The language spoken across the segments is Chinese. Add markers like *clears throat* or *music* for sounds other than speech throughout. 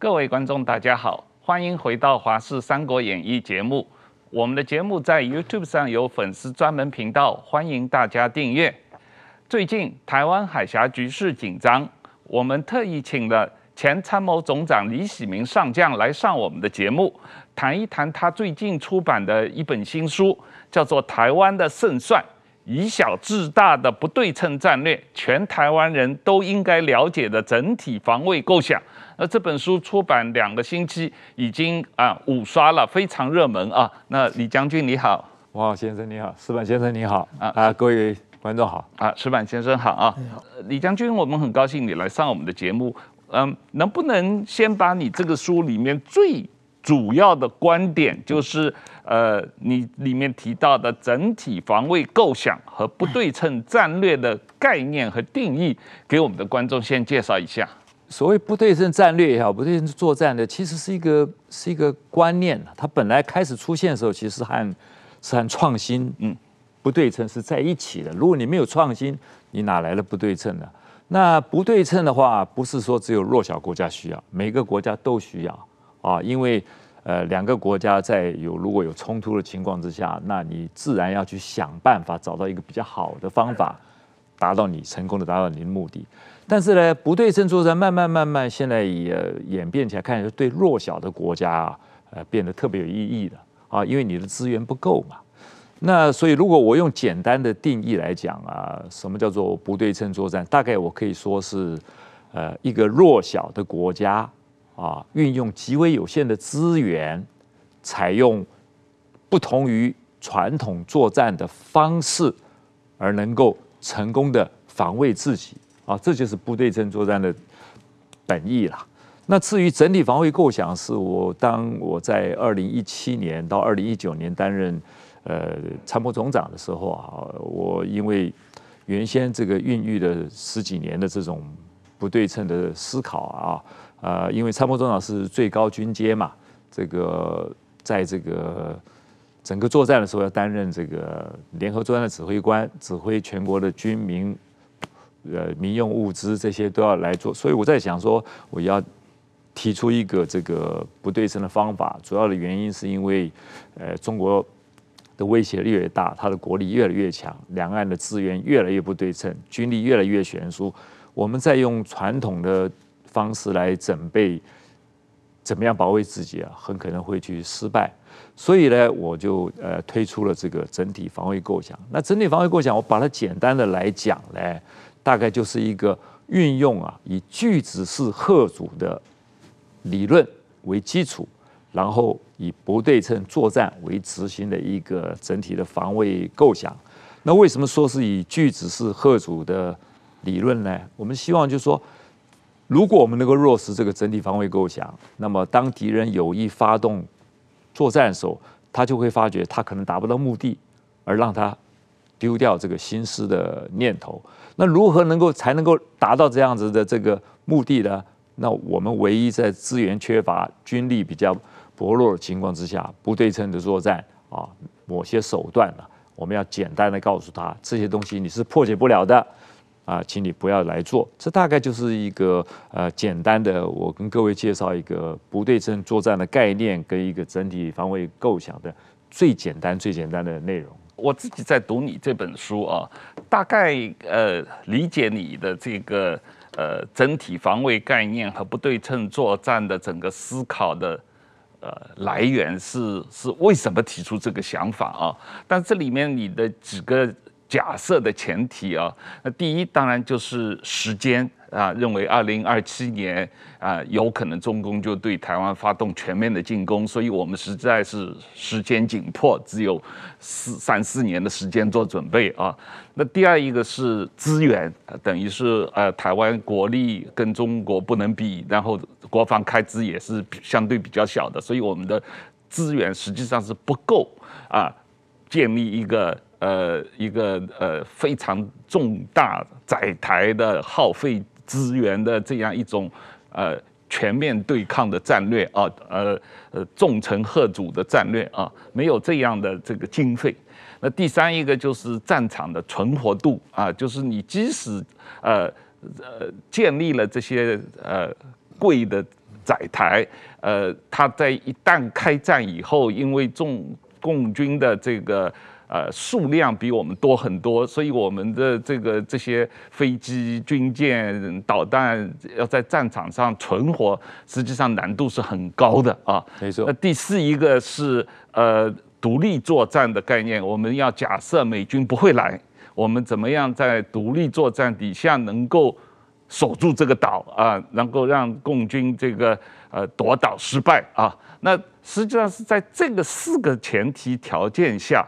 各位观众，大家好，欢迎回到《华视三国演义》节目。我们的节目在 YouTube 上有粉丝专门频道，欢迎大家订阅。最近台湾海峡局势紧张，我们特意请了前参谋总长李喜明上将来上我们的节目，谈一谈他最近出版的一本新书，叫做《台湾的胜算：以小制大的不对称战略》，全台湾人都应该了解的整体防卫构想。那这本书出版两个星期，已经啊五刷了，非常热门啊。那李将军你好，王浩先生你好，石板先生你好啊啊，各位观众好啊，石板先生好啊。你好，李将军，我们很高兴你来上我们的节目。嗯，能不能先把你这个书里面最主要的观点，就是呃你里面提到的整体防卫构想和不对称战略的概念和定义，给我们的观众先介绍一下。所谓不对称战略也好，不对称作战的，其实是一个是一个观念。它本来开始出现的时候，其实和是和创新，嗯，不对称是在一起的。如果你没有创新，你哪来的不对称呢？那不对称的话，不是说只有弱小国家需要，每个国家都需要啊。因为呃，两个国家在有如果有冲突的情况之下，那你自然要去想办法找到一个比较好的方法，达到你成功的达到你的目的。但是呢，不对称作战慢慢慢慢，现在也演变起来，看起来对弱小的国家啊，呃，变得特别有意义了啊，因为你的资源不够嘛。那所以，如果我用简单的定义来讲啊，什么叫做不对称作战？大概我可以说是，呃，一个弱小的国家啊，运用极为有限的资源，采用不同于传统作战的方式，而能够成功的防卫自己。啊，这就是不对称作战的本意了。那至于整体防卫构想，是我当我在二零一七年到二零一九年担任呃参谋总长的时候啊，我因为原先这个孕育了十几年的这种不对称的思考啊，呃，因为参谋总长是最高军阶嘛，这个在这个整个作战的时候要担任这个联合作战的指挥官，指挥全国的军民。呃，民用物资这些都要来做，所以我在想说，我要提出一个这个不对称的方法。主要的原因是因为，呃，中国的威胁越来越大，它的国力越来越强，两岸的资源越来越不对称，军力越来越悬殊。我们在用传统的方式来准备怎么样保卫自己啊，很可能会去失败。所以呢，我就呃推出了这个整体防卫构想。那整体防卫构想，我把它简单的来讲呢。大概就是一个运用啊，以拒止式吓阻的理论为基础，然后以不对称作战为执行的一个整体的防卫构想。那为什么说是以拒止式吓阻的理论呢？我们希望就是说，如果我们能够落实这个整体防卫构想，那么当敌人有意发动作战的时候，他就会发觉他可能达不到目的，而让他丢掉这个心思的念头。那如何能够才能够达到这样子的这个目的呢？那我们唯一在资源缺乏、军力比较薄弱的情况之下，不对称的作战啊，某些手段呢，我们要简单的告诉他，这些东西你是破解不了的啊，请你不要来做。这大概就是一个呃简单的，我跟各位介绍一个不对称作战的概念跟一个整体防卫构想的最简单、最简单的内容。我自己在读你这本书啊，大概呃理解你的这个呃整体防卫概念和不对称作战的整个思考的呃来源是是为什么提出这个想法啊？但这里面你的几个假设的前提啊，那第一当然就是时间。啊，认为二零二七年啊，有可能中共就对台湾发动全面的进攻，所以我们实在是时间紧迫，只有四三四年的时间做准备啊。那第二一个是资源，等于是呃，台湾国力跟中国不能比，然后国防开支也是相对比较小的，所以我们的资源实际上是不够啊，建立一个。呃，一个呃非常重大载台的耗费资源的这样一种呃全面对抗的战略啊，呃呃重臣贺主的战略啊，没有这样的这个经费。那第三一个就是战场的存活度啊，就是你即使呃呃建立了这些呃贵的。载台，呃，它在一旦开战以后，因为中共军的这个。呃，数量比我们多很多，所以我们的这个这些飞机、军舰、导弹要在战场上存活，实际上难度是很高的啊。没错。那第四一个是呃独立作战的概念，我们要假设美军不会来，我们怎么样在独立作战底下能够守住这个岛啊，能够让共军这个呃夺岛失败啊？那实际上是在这个四个前提条件下。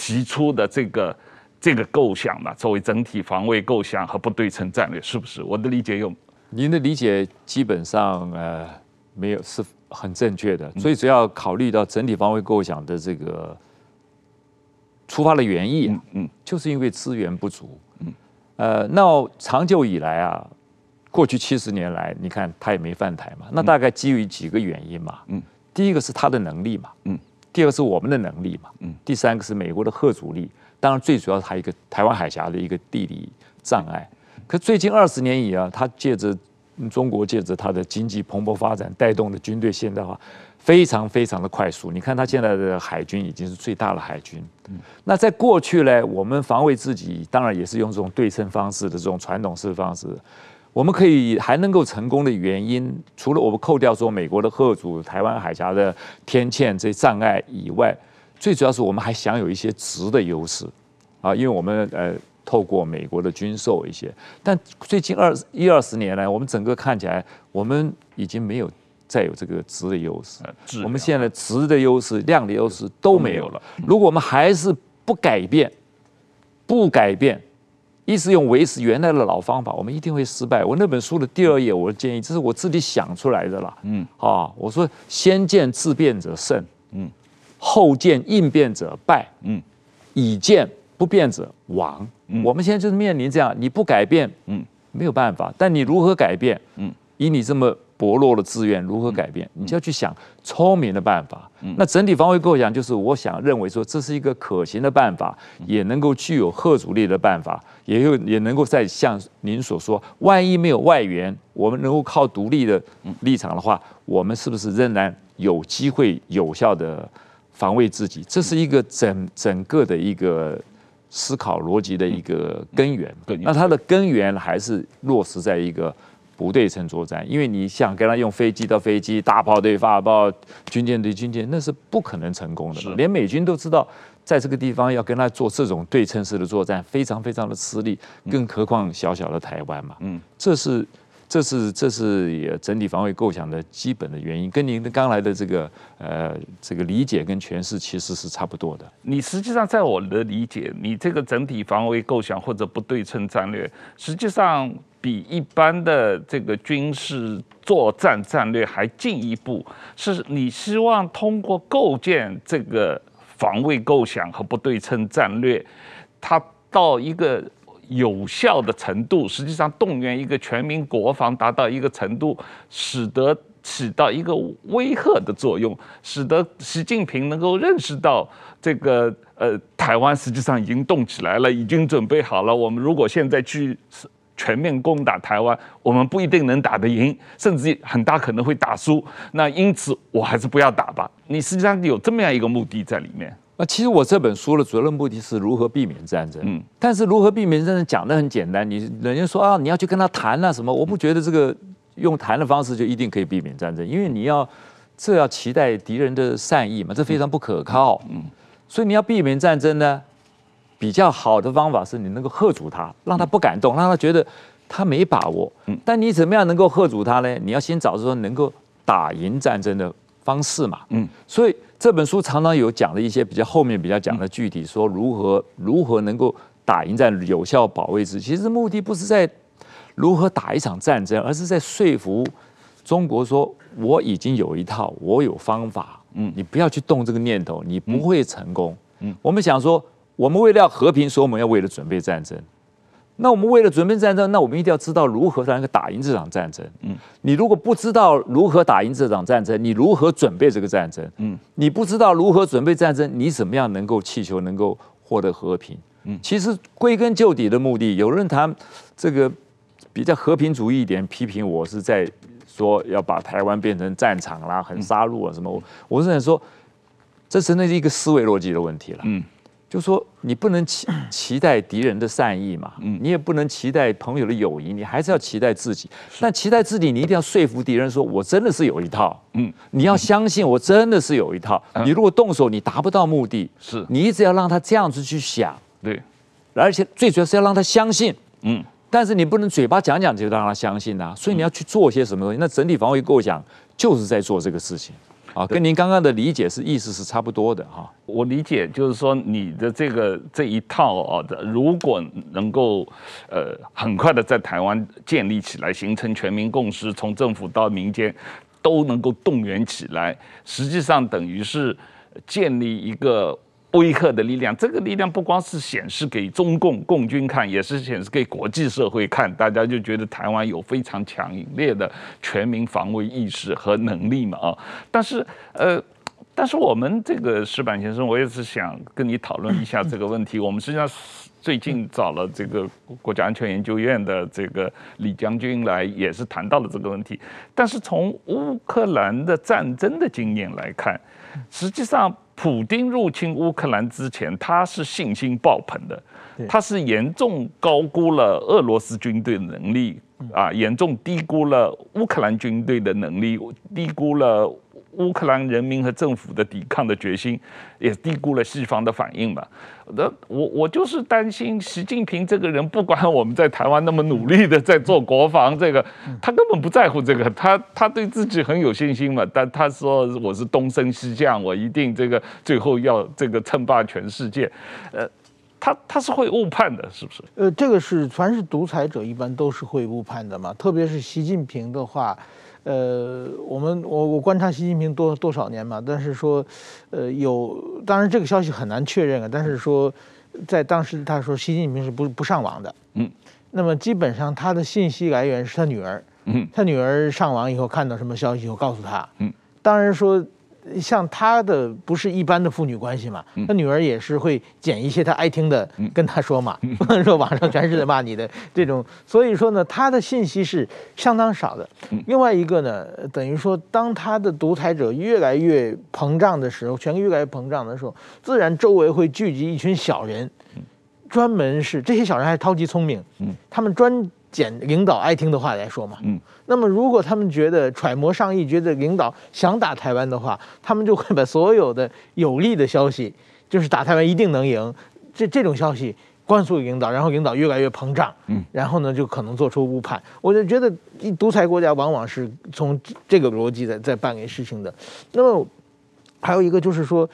提出的这个这个构想嘛，作为整体防卫构想和不对称战略，是不是？我的理解有？您的理解基本上呃没有是很正确的。所以只要考虑到整体防卫构想的这个出发的原因，嗯，嗯，就是因为资源不足，嗯，呃，那长久以来啊，过去七十年来，你看他也没犯台嘛，那大概基于几个原因嘛，嗯，第一个是他的能力嘛，嗯。第二个是我们的能力嘛，嗯，第三个是美国的吓阻力，当然最主要是还有一个台湾海峡的一个地理障碍。可最近二十年以来，他借着中国借着他的经济蓬勃发展带动的军队现代化，非常非常的快速。你看他现在的海军已经是最大的海军。嗯，那在过去呢，我们防卫自己当然也是用这种对称方式的这种传统式方式。我们可以还能够成功的原因，除了我们扣掉说美国的贺阻、台湾海峡的天堑这些障碍以外，最主要是我们还享有一些值的优势。啊，因为我们呃透过美国的军售一些，但最近二一二十年来，我们整个看起来，我们已经没有再有这个值的优势，我们现在值的优势、量的优势都没有了。如果我们还是不改变，不改变。一直用维持原来的老方法，我们一定会失败。我那本书的第二页，我的建议，这是我自己想出来的啦。嗯，啊，我说先见自变者胜，嗯，后见应变者败，嗯，以见不变者亡。嗯，我们现在就是面临这样，你不改变，嗯，没有办法。但你如何改变？嗯，以你这么。薄弱的资源如何改变？你就要去想聪明的办法。那整体防卫构想就是，我想认为说，这是一个可行的办法，也能够具有核阻力的办法，也有也能够在像您所说，万一没有外援，我们能够靠独立的立场的话，我们是不是仍然有机会有效的防卫自己？这是一个整整个的一个思考逻辑的一个根源。那它的根源还是落实在一个。不对称作战，因为你想跟他用飞机到飞机、大炮对大炮、军舰对军舰，那是不可能成功的。连美军都知道，在这个地方要跟他做这种对称式的作战，非常非常的吃力，更何况小小的台湾嘛。嗯，这是这是这是也整体防卫构想的基本的原因，跟您的刚来的这个呃这个理解跟诠释其实是差不多的。你实际上在我的理解，你这个整体防卫构想或者不对称战略，实际上。比一般的这个军事作战战略还进一步，是你希望通过构建这个防卫构想和不对称战略，它到一个有效的程度，实际上动员一个全民国防达到一个程度，使得起到一个威慑的作用，使得习近平能够认识到这个呃台湾实际上已经动起来了，已经准备好了。我们如果现在去。全面攻打台湾，我们不一定能打得赢，甚至很大可能会打输。那因此，我还是不要打吧。你实际上有这么样一个目的在里面。那其实我这本书的主要目的是如何避免战争。嗯，但是如何避免战争讲的很简单，你人家说啊，你要去跟他谈啊什么？我不觉得这个用谈的方式就一定可以避免战争，因为你要这要期待敌人的善意嘛，这非常不可靠。嗯，所以你要避免战争呢？比较好的方法是你能够吓阻他，让他不敢动，让他觉得他没把握。嗯，但你怎么样能够吓阻他呢？你要先找出说能够打赢战争的方式嘛。嗯，所以这本书常常有讲的一些比较后面比较讲的具体，说如何如何能够打赢在，有效保卫之。其实目的不是在如何打一场战争，而是在说服中国说我已经有一套，我有方法。嗯，你不要去动这个念头，你不会成功。嗯，我们想说。我们为了要和平，所以我们要为了准备战争。那我们为了准备战争，那我们一定要知道如何才能够打赢这场战争。嗯，你如果不知道如何打赢这场战争，你如何准备这个战争？嗯，你不知道如何准备战争，你怎么样能够祈求能够获得和平？嗯，其实归根究底的目的，有人谈这个比较和平主义一点，批评我是在说要把台湾变成战场啦，很杀戮啊什么。我我是想说，这是那一个思维逻辑的问题了。嗯。就说你不能期 *clears throat* 期待敌人的善意嘛，嗯，你也不能期待朋友的友谊，你还是要期待自己。但期待自己，你一定要说服敌人，说我真的是有一套，嗯，你要相信我真的是有一套。你如果动手，你达不到目的，是。你一直要让他这样子去想，对，而且最主要是要让他相信，嗯，但是你不能嘴巴讲讲就让他相信啊，所以你要去做些什么东西。那整体防卫构想就是在做这个事情。啊，跟您刚刚的理解是意思是差不多的哈。我理解就是说，你的这个这一套啊，如果能够呃很快的在台湾建立起来，形成全民共识，从政府到民间都能够动员起来，实际上等于是建立一个。威吓的力量，这个力量不光是显示给中共共军看，也是显示给国际社会看。大家就觉得台湾有非常强烈的全民防卫意识和能力嘛啊！但是呃，但是我们这个石板先生，我也是想跟你讨论一下这个问题。*laughs* 我们实际上最近找了这个国家安全研究院的这个李将军来，也是谈到了这个问题。但是从乌克兰的战争的经验来看，实际上。普丁入侵乌克兰之前，他是信心爆棚的，他是严重高估了俄罗斯军队的能力啊，严重低估了乌克兰军队的能力，低估了。乌克兰人民和政府的抵抗的决心，也低估了西方的反应吧。那我我就是担心习近平这个人，不管我们在台湾那么努力的在做国防，这个他根本不在乎这个，他他对自己很有信心嘛。但他说我是东升西降，我一定这个最后要这个称霸全世界。呃，他他是会误判的，是不是？呃，这个是凡是独裁者一般都是会误判的嘛，特别是习近平的话。呃，我们我我观察习近平多多少年嘛，但是说，呃，有当然这个消息很难确认啊，但是说，在当时他说习近平是不不上网的，嗯，那么基本上他的信息来源是他女儿，嗯，他女儿上网以后看到什么消息以后告诉他，嗯，当然说。像他的不是一般的父女关系嘛，他女儿也是会捡一些他爱听的跟他说嘛，不能说网上全是在骂你的这种，所以说呢，他的信息是相当少的。另外一个呢，等于说当他的独裁者越来越膨胀的时候，权力越来越膨胀的时候，自然周围会聚集一群小人，专门是这些小人还是超级聪明，他们专。捡领导爱听的话来说嘛，嗯，那么如果他们觉得揣摩上意，觉得领导想打台湾的话，他们就会把所有的有利的消息，就是打台湾一定能赢，这这种消息灌输给领导，然后领导越来越膨胀，嗯，然后呢就可能做出误判。我就觉得一，独裁国家往往是从这个逻辑在在办理事情的。那么还有一个就是说。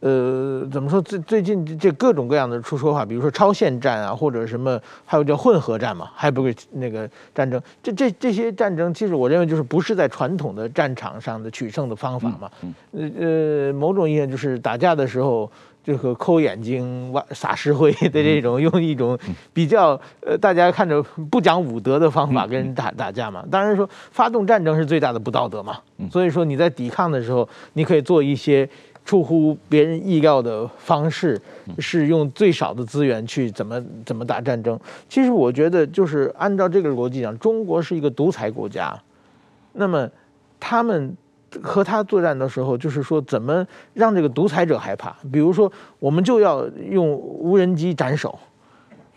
呃，怎么说？最最近这各种各样的出说法，比如说超限战啊，或者什么，还有叫混合战嘛，还不会那个战争。这这这些战争，其实我认为就是不是在传统的战场上的取胜的方法嘛。呃呃，某种意义上就是打架的时候，这个抠眼睛、挖撒石灰的这种，用一种比较呃大家看着不讲武德的方法跟人打打架嘛。当然说发动战争是最大的不道德嘛。所以说你在抵抗的时候，你可以做一些。出乎别人意料的方式，是用最少的资源去怎么怎么打战争。其实我觉得，就是按照这个逻辑讲，中国是一个独裁国家，那么他们和他作战的时候，就是说怎么让这个独裁者害怕。比如说，我们就要用无人机斩首，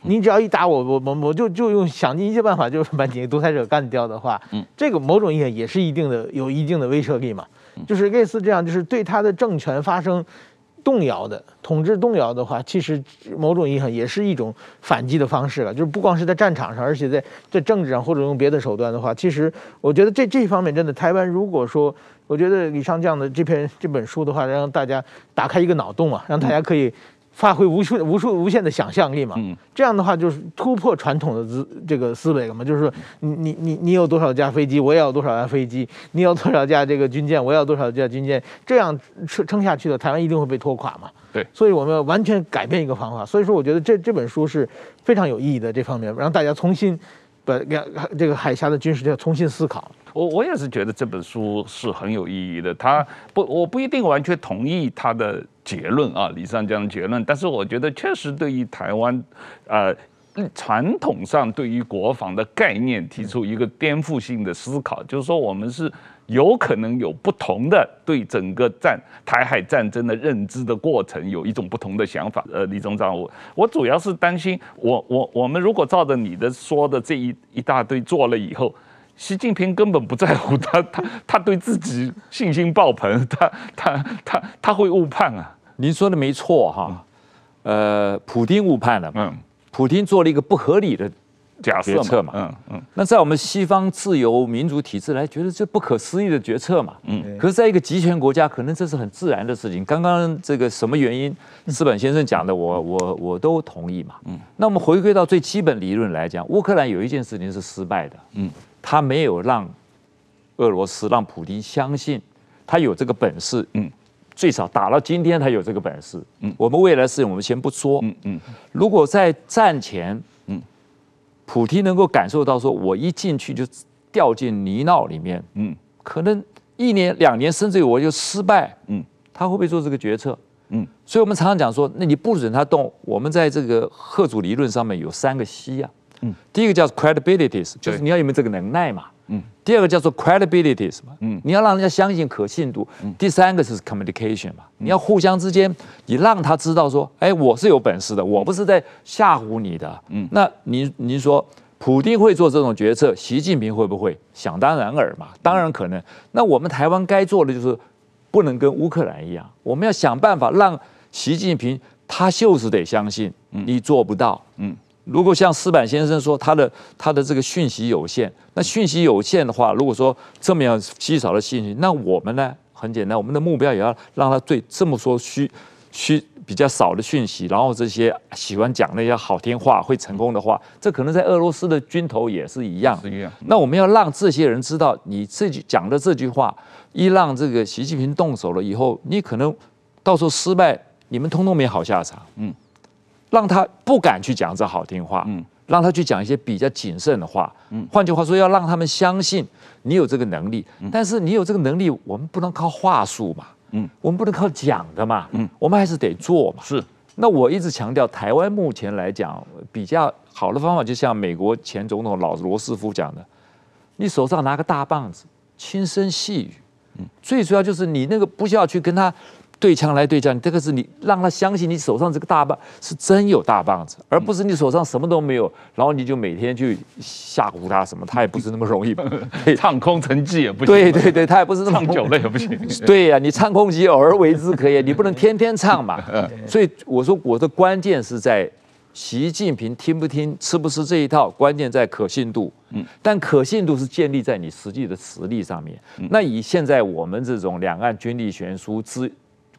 你只要一打我，我我我就就用想尽一切办法，就是把你独裁者干掉的话，这个某种意义也是一定的有一定的威慑力嘛。就是类似这样，就是对他的政权发生动摇的统治动摇的话，其实某种意义上也是一种反击的方式了。就是不光是在战场上，而且在在政治上或者用别的手段的话，其实我觉得这这方面真的，台湾如果说，我觉得李上将的这篇这本书的话，让大家打开一个脑洞啊，让大家可以。发挥无数无数无限的想象力嘛，这样的话就是突破传统的思这个思维了嘛，就是说你你你你有多少架飞机，我也要多少架飞机；你有多少架这个军舰，我也要多少架军舰。这样撑撑下去的，台湾一定会被拖垮嘛。对，所以我们要完全改变一个方法。所以说，我觉得这这本书是非常有意义的这方面，让大家重新把这个海峡的军事要重新思考。我我也是觉得这本书是很有意义的。他不，我不一定完全同意他的结论啊，李尚江的结论。但是我觉得确实对于台湾，呃，传统上对于国防的概念提出一个颠覆性的思考，就是说我们是有可能有不同的对整个战台海战争的认知的过程，有一种不同的想法。呃，李总长，我我主要是担心，我我我们如果照着你的说的这一一大堆做了以后，习近平根本不在乎他 *laughs* 他他对自己信心爆棚，*laughs* 他他他他会误判啊。您说的没错哈，呃，普京误判了，嗯。普京做了一个不合理的假设嘛，嗯嗯，那在我们西方自由民主体制来觉得这不可思议的决策嘛，嗯，可是在一个集权国家，可能这是很自然的事情。刚刚这个什么原因，资本先生讲的我，我我我都同意嘛，嗯，那我们回归到最基本理论来讲，乌克兰有一件事情是失败的，嗯，他没有让俄罗斯让普京相信他有这个本事，嗯。最少打到今天，他有这个本事。嗯，我们未来事情我们先不说。嗯嗯，如果在战前，嗯，普京能够感受到说，我一进去就掉进泥淖里面，嗯，可能一年两年甚至于我就失败，嗯，他会不会做这个决策？嗯，所以我们常常讲说，那你不准他动。我们在这个吓阻理论上面有三个 C 啊，嗯，第一个叫 credibilities，就是你要有没有这个能耐嘛。嗯，第二个叫做 credibility 什么？嗯，你要让人家相信可信度。嗯，第三个是 communication 嘛，你要互相之间，你让他知道说，哎，我是有本事的，我不是在吓唬你的。嗯，那您您说，普丁会做这种决策，习近平会不会？想当然尔嘛，当然可能。那我们台湾该做的就是，不能跟乌克兰一样，我们要想办法让习近平他就是得相信，你做不到。嗯。如果像石板先生说他的他的这个讯息有限，那讯息有限的话，如果说这么样稀少的信息，那我们呢，很简单，我们的目标也要让他对这么说虚虚比较少的讯息，然后这些喜欢讲那些好听话会成功的话，这可能在俄罗斯的军头也是一样。是一样。那我们要让这些人知道，你这句讲的这句话，一让这个习近平动手了以后，你可能到时候失败，你们通通没好下场。嗯。让他不敢去讲这好听话，嗯，让他去讲一些比较谨慎的话，嗯，换句话说，要让他们相信你有这个能力，嗯，但是你有这个能力，我们不能靠话术嘛，嗯，我们不能靠讲的嘛，嗯，我们还是得做嘛，是。那我一直强调，台湾目前来讲比较好的方法，就像美国前总统老罗斯福讲的，你手上拿个大棒子，轻声细语，嗯，最主要就是你那个不需要去跟他。对枪来对枪，这个是你让他相信你手上这个大棒是真有大棒子，而不是你手上什么都没有，然后你就每天去吓唬他什么，他也不是那么容易。*laughs* 唱空成绩也不行。对对对，他也不是那么。唱久了也不行。*laughs* 对呀、啊，你唱空计偶尔为之可以，你不能天天唱嘛。*laughs* 所以我说我的关键是在习近平听不听、吃不吃这一套，关键在可信度。嗯，但可信度是建立在你实际的实力上面。那以现在我们这种两岸军力悬殊之。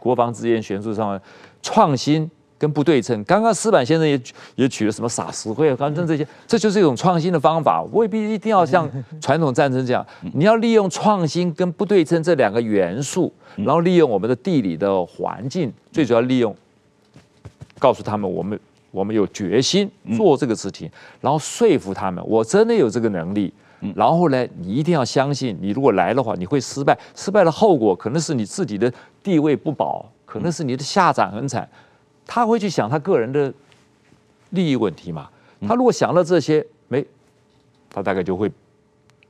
国防资源悬殊上，创新跟不对称。刚刚石板先生也也举了什么撒石灰、啊，反正这些，这就是一种创新的方法。未必一定要像传统战争这样，你要利用创新跟不对称这两个元素，然后利用我们的地理的环境，最主要利用告诉他们，我们我们有决心做这个事情，然后说服他们，我真的有这个能力。然后呢，你一定要相信，你如果来的话，你会失败。失败的后果可能是你自己的地位不保，可能是你的下场很惨。他会去想他个人的利益问题嘛？他如果想到这些，没，他大概就会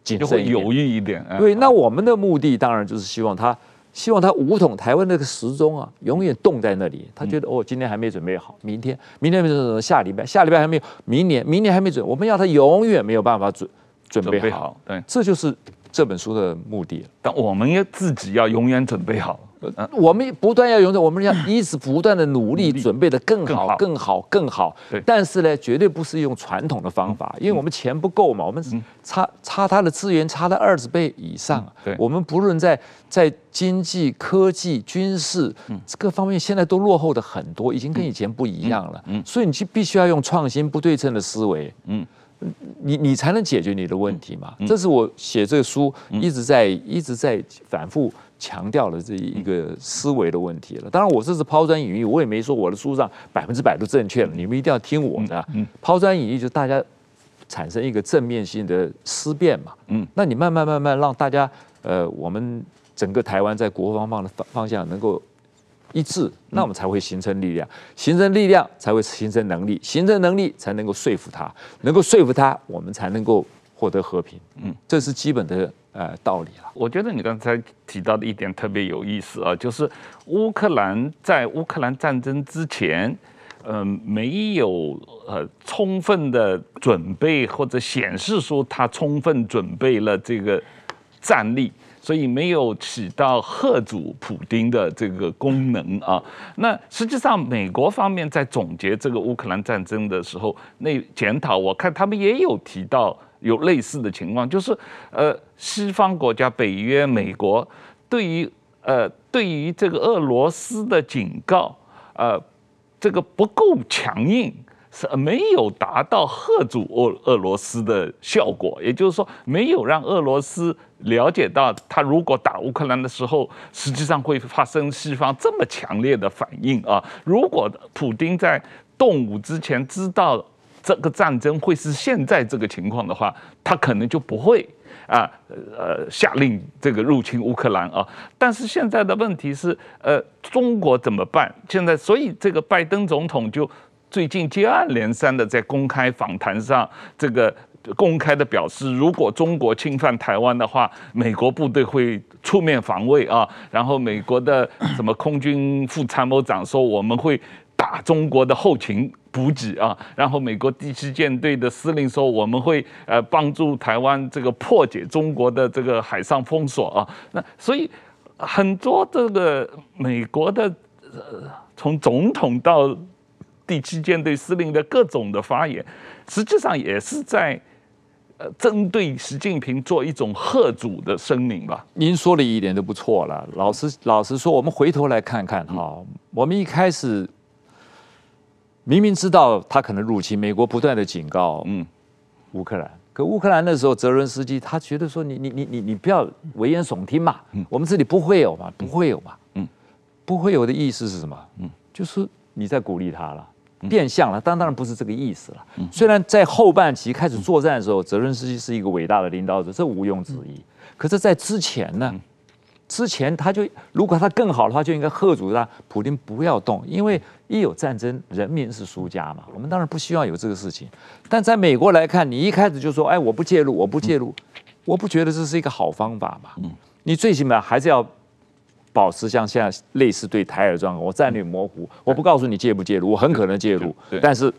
谨慎犹豫一点。对，那我们的目的当然就是希望他，希望他五统台湾那个时钟啊，永远动在那里。他觉得哦，今天还没准备好，明天，明天没准备，下礼拜，下礼拜还没有，明年，明年还没准，我们要他永远没有办法准。准备好，对，这就是这本书的目的。但我们要自己要永远准备好，我们不断要永远，我们要 *coughs* 一直不断的努力，准备的更好、更好、更好。对，但是呢，绝对不是用传统的方法，因为我们钱不够嘛，我们差差他的资源差了二十倍以上。对，我们不论在在经济、科技、军事各方面，现在都落后的很多，已经跟以前不一样了。嗯，所以你就必须要用创新、不对称的思维。嗯。你你才能解决你的问题嘛？这是我写这个书一直在一直在反复强调的这一个思维的问题了。当然，我这是抛砖引玉，我也没说我的书上百分之百都正确了。你们一定要听我的。抛砖引玉就大家产生一个正面性的思辨嘛。嗯，那你慢慢慢慢让大家呃，我们整个台湾在国防方的方方向能够一致，那我们才会形成力量，形成力量才会形成能力，形成能力才能够说服他，能够说服他，我们才能够获得和平。嗯，这是基本的呃道理了。我觉得你刚才提到的一点特别有意思啊，就是乌克兰在乌克兰战争之前，嗯、呃，没有呃充分的准备或者显示出他充分准备了这个战力。所以没有起到吓阻普丁的这个功能啊。那实际上，美国方面在总结这个乌克兰战争的时候，那检讨我看他们也有提到有类似的情况，就是呃，西方国家、北约、美国对于呃对于这个俄罗斯的警告，呃，这个不够强硬。是没有达到吓阻俄俄罗斯的效果，也就是说，没有让俄罗斯了解到，他如果打乌克兰的时候，实际上会发生西方这么强烈的反应啊！如果普丁在动武之前知道这个战争会是现在这个情况的话，他可能就不会啊呃下令这个入侵乌克兰啊。但是现在的问题是，呃，中国怎么办？现在，所以这个拜登总统就。最近接二连三的在公开访谈上，这个公开的表示，如果中国侵犯台湾的话，美国部队会出面防卫啊。然后美国的什么空军副参谋长说，我们会打中国的后勤补给啊。然后美国第七舰队的司令说，我们会呃帮助台湾这个破解中国的这个海上封锁啊。那所以很多这个美国的呃从总统到第七舰队司令的各种的发言，实际上也是在呃针对习近平做一种贺主的声明吧。您说的一点都不错了。老实老实说，我们回头来看看哈，我们一开始明明知道他可能入侵，美国不断的警告，嗯，乌克兰。可乌克兰那时候，泽伦斯基他觉得说，你你你你你不要危言耸听嘛，我们这里不会有嘛，不会有嘛，嗯，不会有的意思是什么？嗯，就是你在鼓励他了。变相了，当当然不是这个意思了。虽然在后半期开始作战的时候，泽伦斯基是一个伟大的领导者，这毋庸置疑。可是，在之前呢？之前他就如果他更好的话，就应该喝阻他，普京不要动，因为一有战争，人民是输家嘛。我们当然不希望有这个事情。但在美国来看，你一开始就说：“哎，我不介入，我不介入。”我不觉得这是一个好方法嘛。你最起码还是要。保持像现在类似对台尔状况，我战略模糊，我不告诉你介不介入，我很可能介入，但是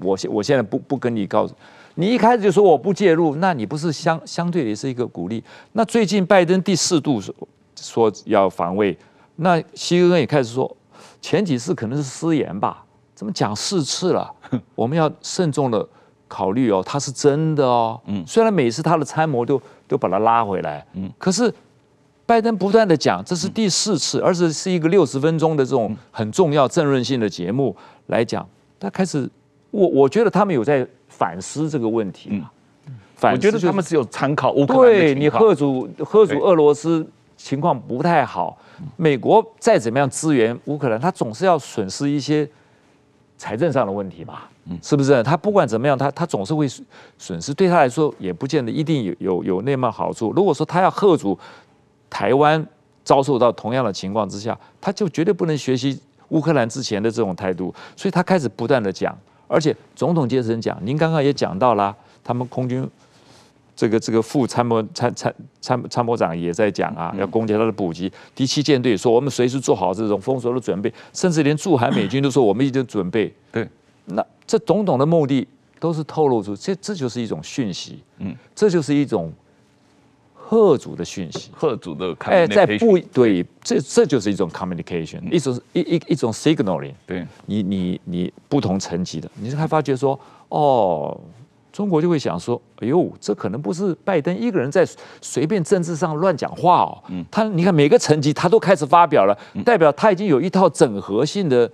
我现我现在不不跟你告诉，你一开始就说我不介入，那你不是相相对也是一个鼓励？那最近拜登第四度说说要防卫，那希恩也开始说，前几次可能是失言吧，怎么讲四次了？我们要慎重的考虑哦，他是真的哦，嗯，虽然每次他的参谋都都把他拉回来，嗯，可是。拜登不断的讲，这是第四次，而且是一个六十分钟的这种很重要、政论性的节目来讲。他开始，我我觉得他们有在反思这个问题。嗯，反思、就是、我觉得他们是有参考乌克兰对你贺主贺主俄罗斯情况不太好。美国再怎么样支援乌克兰，他总是要损失一些财政上的问题嘛。嗯，是不是？他不管怎么样，他他总是会损失，对他来说也不见得一定有有有那么好处。如果说他要吓阻。台湾遭受到同样的情况之下，他就绝对不能学习乌克兰之前的这种态度，所以他开始不断的讲，而且总统阶层讲，您刚刚也讲到了，他们空军这个这个副参谋参参参参谋长也在讲啊，要攻击他的补给，第七舰队说我们随时做好这种封锁的准备，甚至连驻韩美军都说我们已经准备。对，那这总统的目的都是透露出，这这就是一种讯息，嗯，这就是一种。吓阻的讯息，贺主的，哎，在不对，这这就是一种 communication，一种一一一种 signaling。对，你你你不同层级的，你还发觉说，哦，中国就会想说，哎呦，这可能不是拜登一个人在随便政治上乱讲话哦。嗯，他你看每个层级他都开始发表了，代表他已经有一套整合性的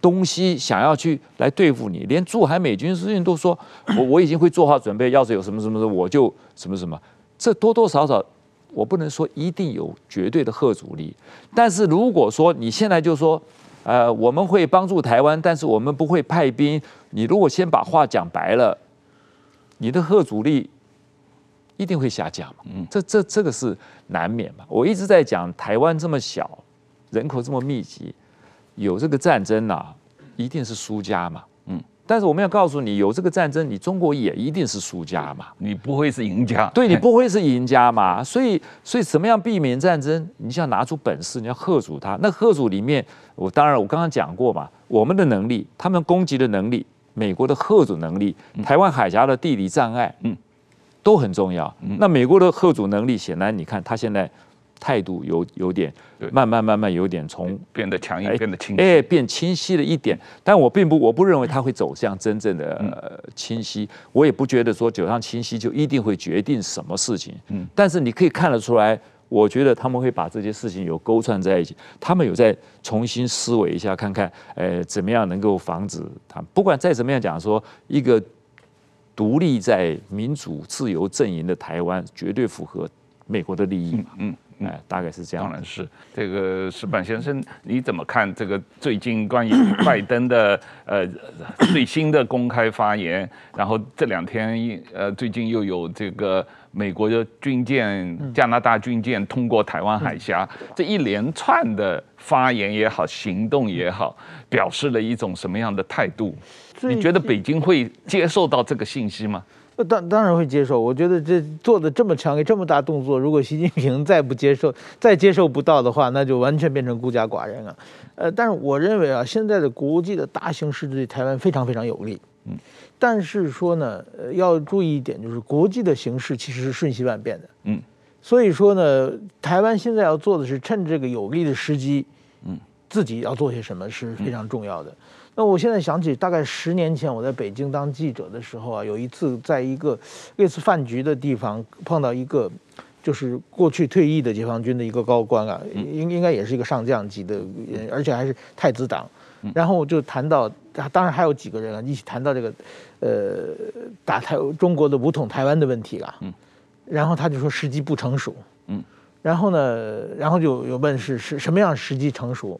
东西想要去来对付你，连驻韩美军司令都说，我我已经会做好准备，要是有什么什么的，我就什么什么。这多多少少，我不能说一定有绝对的吓阻力，但是如果说你现在就说，呃，我们会帮助台湾，但是我们不会派兵，你如果先把话讲白了，你的吓阻力一定会下降嘛。嗯，这这这个是难免嘛。我一直在讲台湾这么小，人口这么密集，有这个战争呐，一定是输家嘛。但是我们要告诉你，有这个战争，你中国也一定是输家嘛，你不会是赢家。对，你不会是赢家嘛。所以，所以怎么样避免战争？你就要拿出本事，你要吓阻他。那吓阻里面，我当然我刚刚讲过嘛，我们的能力，他们攻击的能力，美国的吓阻能力，台湾海峡的地理障碍，嗯，都很重要。那美国的吓阻能力，显然你看他现在。态度有有点慢慢慢慢有点从变得强硬，变得清晰，哎，变清晰了一点。但我并不，我不认为他会走向真正的呃清晰。我也不觉得说走向清晰就一定会决定什么事情。嗯，但是你可以看得出来，我觉得他们会把这些事情有勾串在一起，他们有在重新思维一下，看看，呃，怎么样能够防止他们。不管再怎么样讲，说一个独立在民主自由阵营的台湾，绝对符合美国的利益嘛。嗯。哎，大概是这样。当然是这个石板先生，你怎么看这个最近关于 *coughs* 拜登的呃最新的公开发言？然后这两天呃最近又有这个美国的军舰、加拿大军舰通过台湾海峡，这一连串的发言也好，行动也好，表示了一种什么样的态度？你觉得北京会接受到这个信息吗？那当当然会接受，我觉得这做的这么强烈、这么大动作，如果习近平 *laughs* 再不接受、再接受不到的话，那就完全变成孤家寡人了。呃，但是我认为啊，现在的国际的大形势对台湾非常非常有利。嗯，但是说呢，呃，要注意一点，就是国际的形势其实是瞬息万变的。嗯，所以说呢，台湾现在要做的是趁这个有利的时机，嗯，自己要做些什么是非常重要的。那我现在想起，大概十年前我在北京当记者的时候啊，有一次在一个类似饭局的地方碰到一个，就是过去退役的解放军的一个高官啊，应应该也是一个上将级的，而且还是太子党。然后就谈到，当然还有几个人啊，一起谈到这个，呃，打台中国的武统台湾的问题啊。然后他就说时机不成熟。嗯。然后呢，然后就有问是是什么样时机成熟？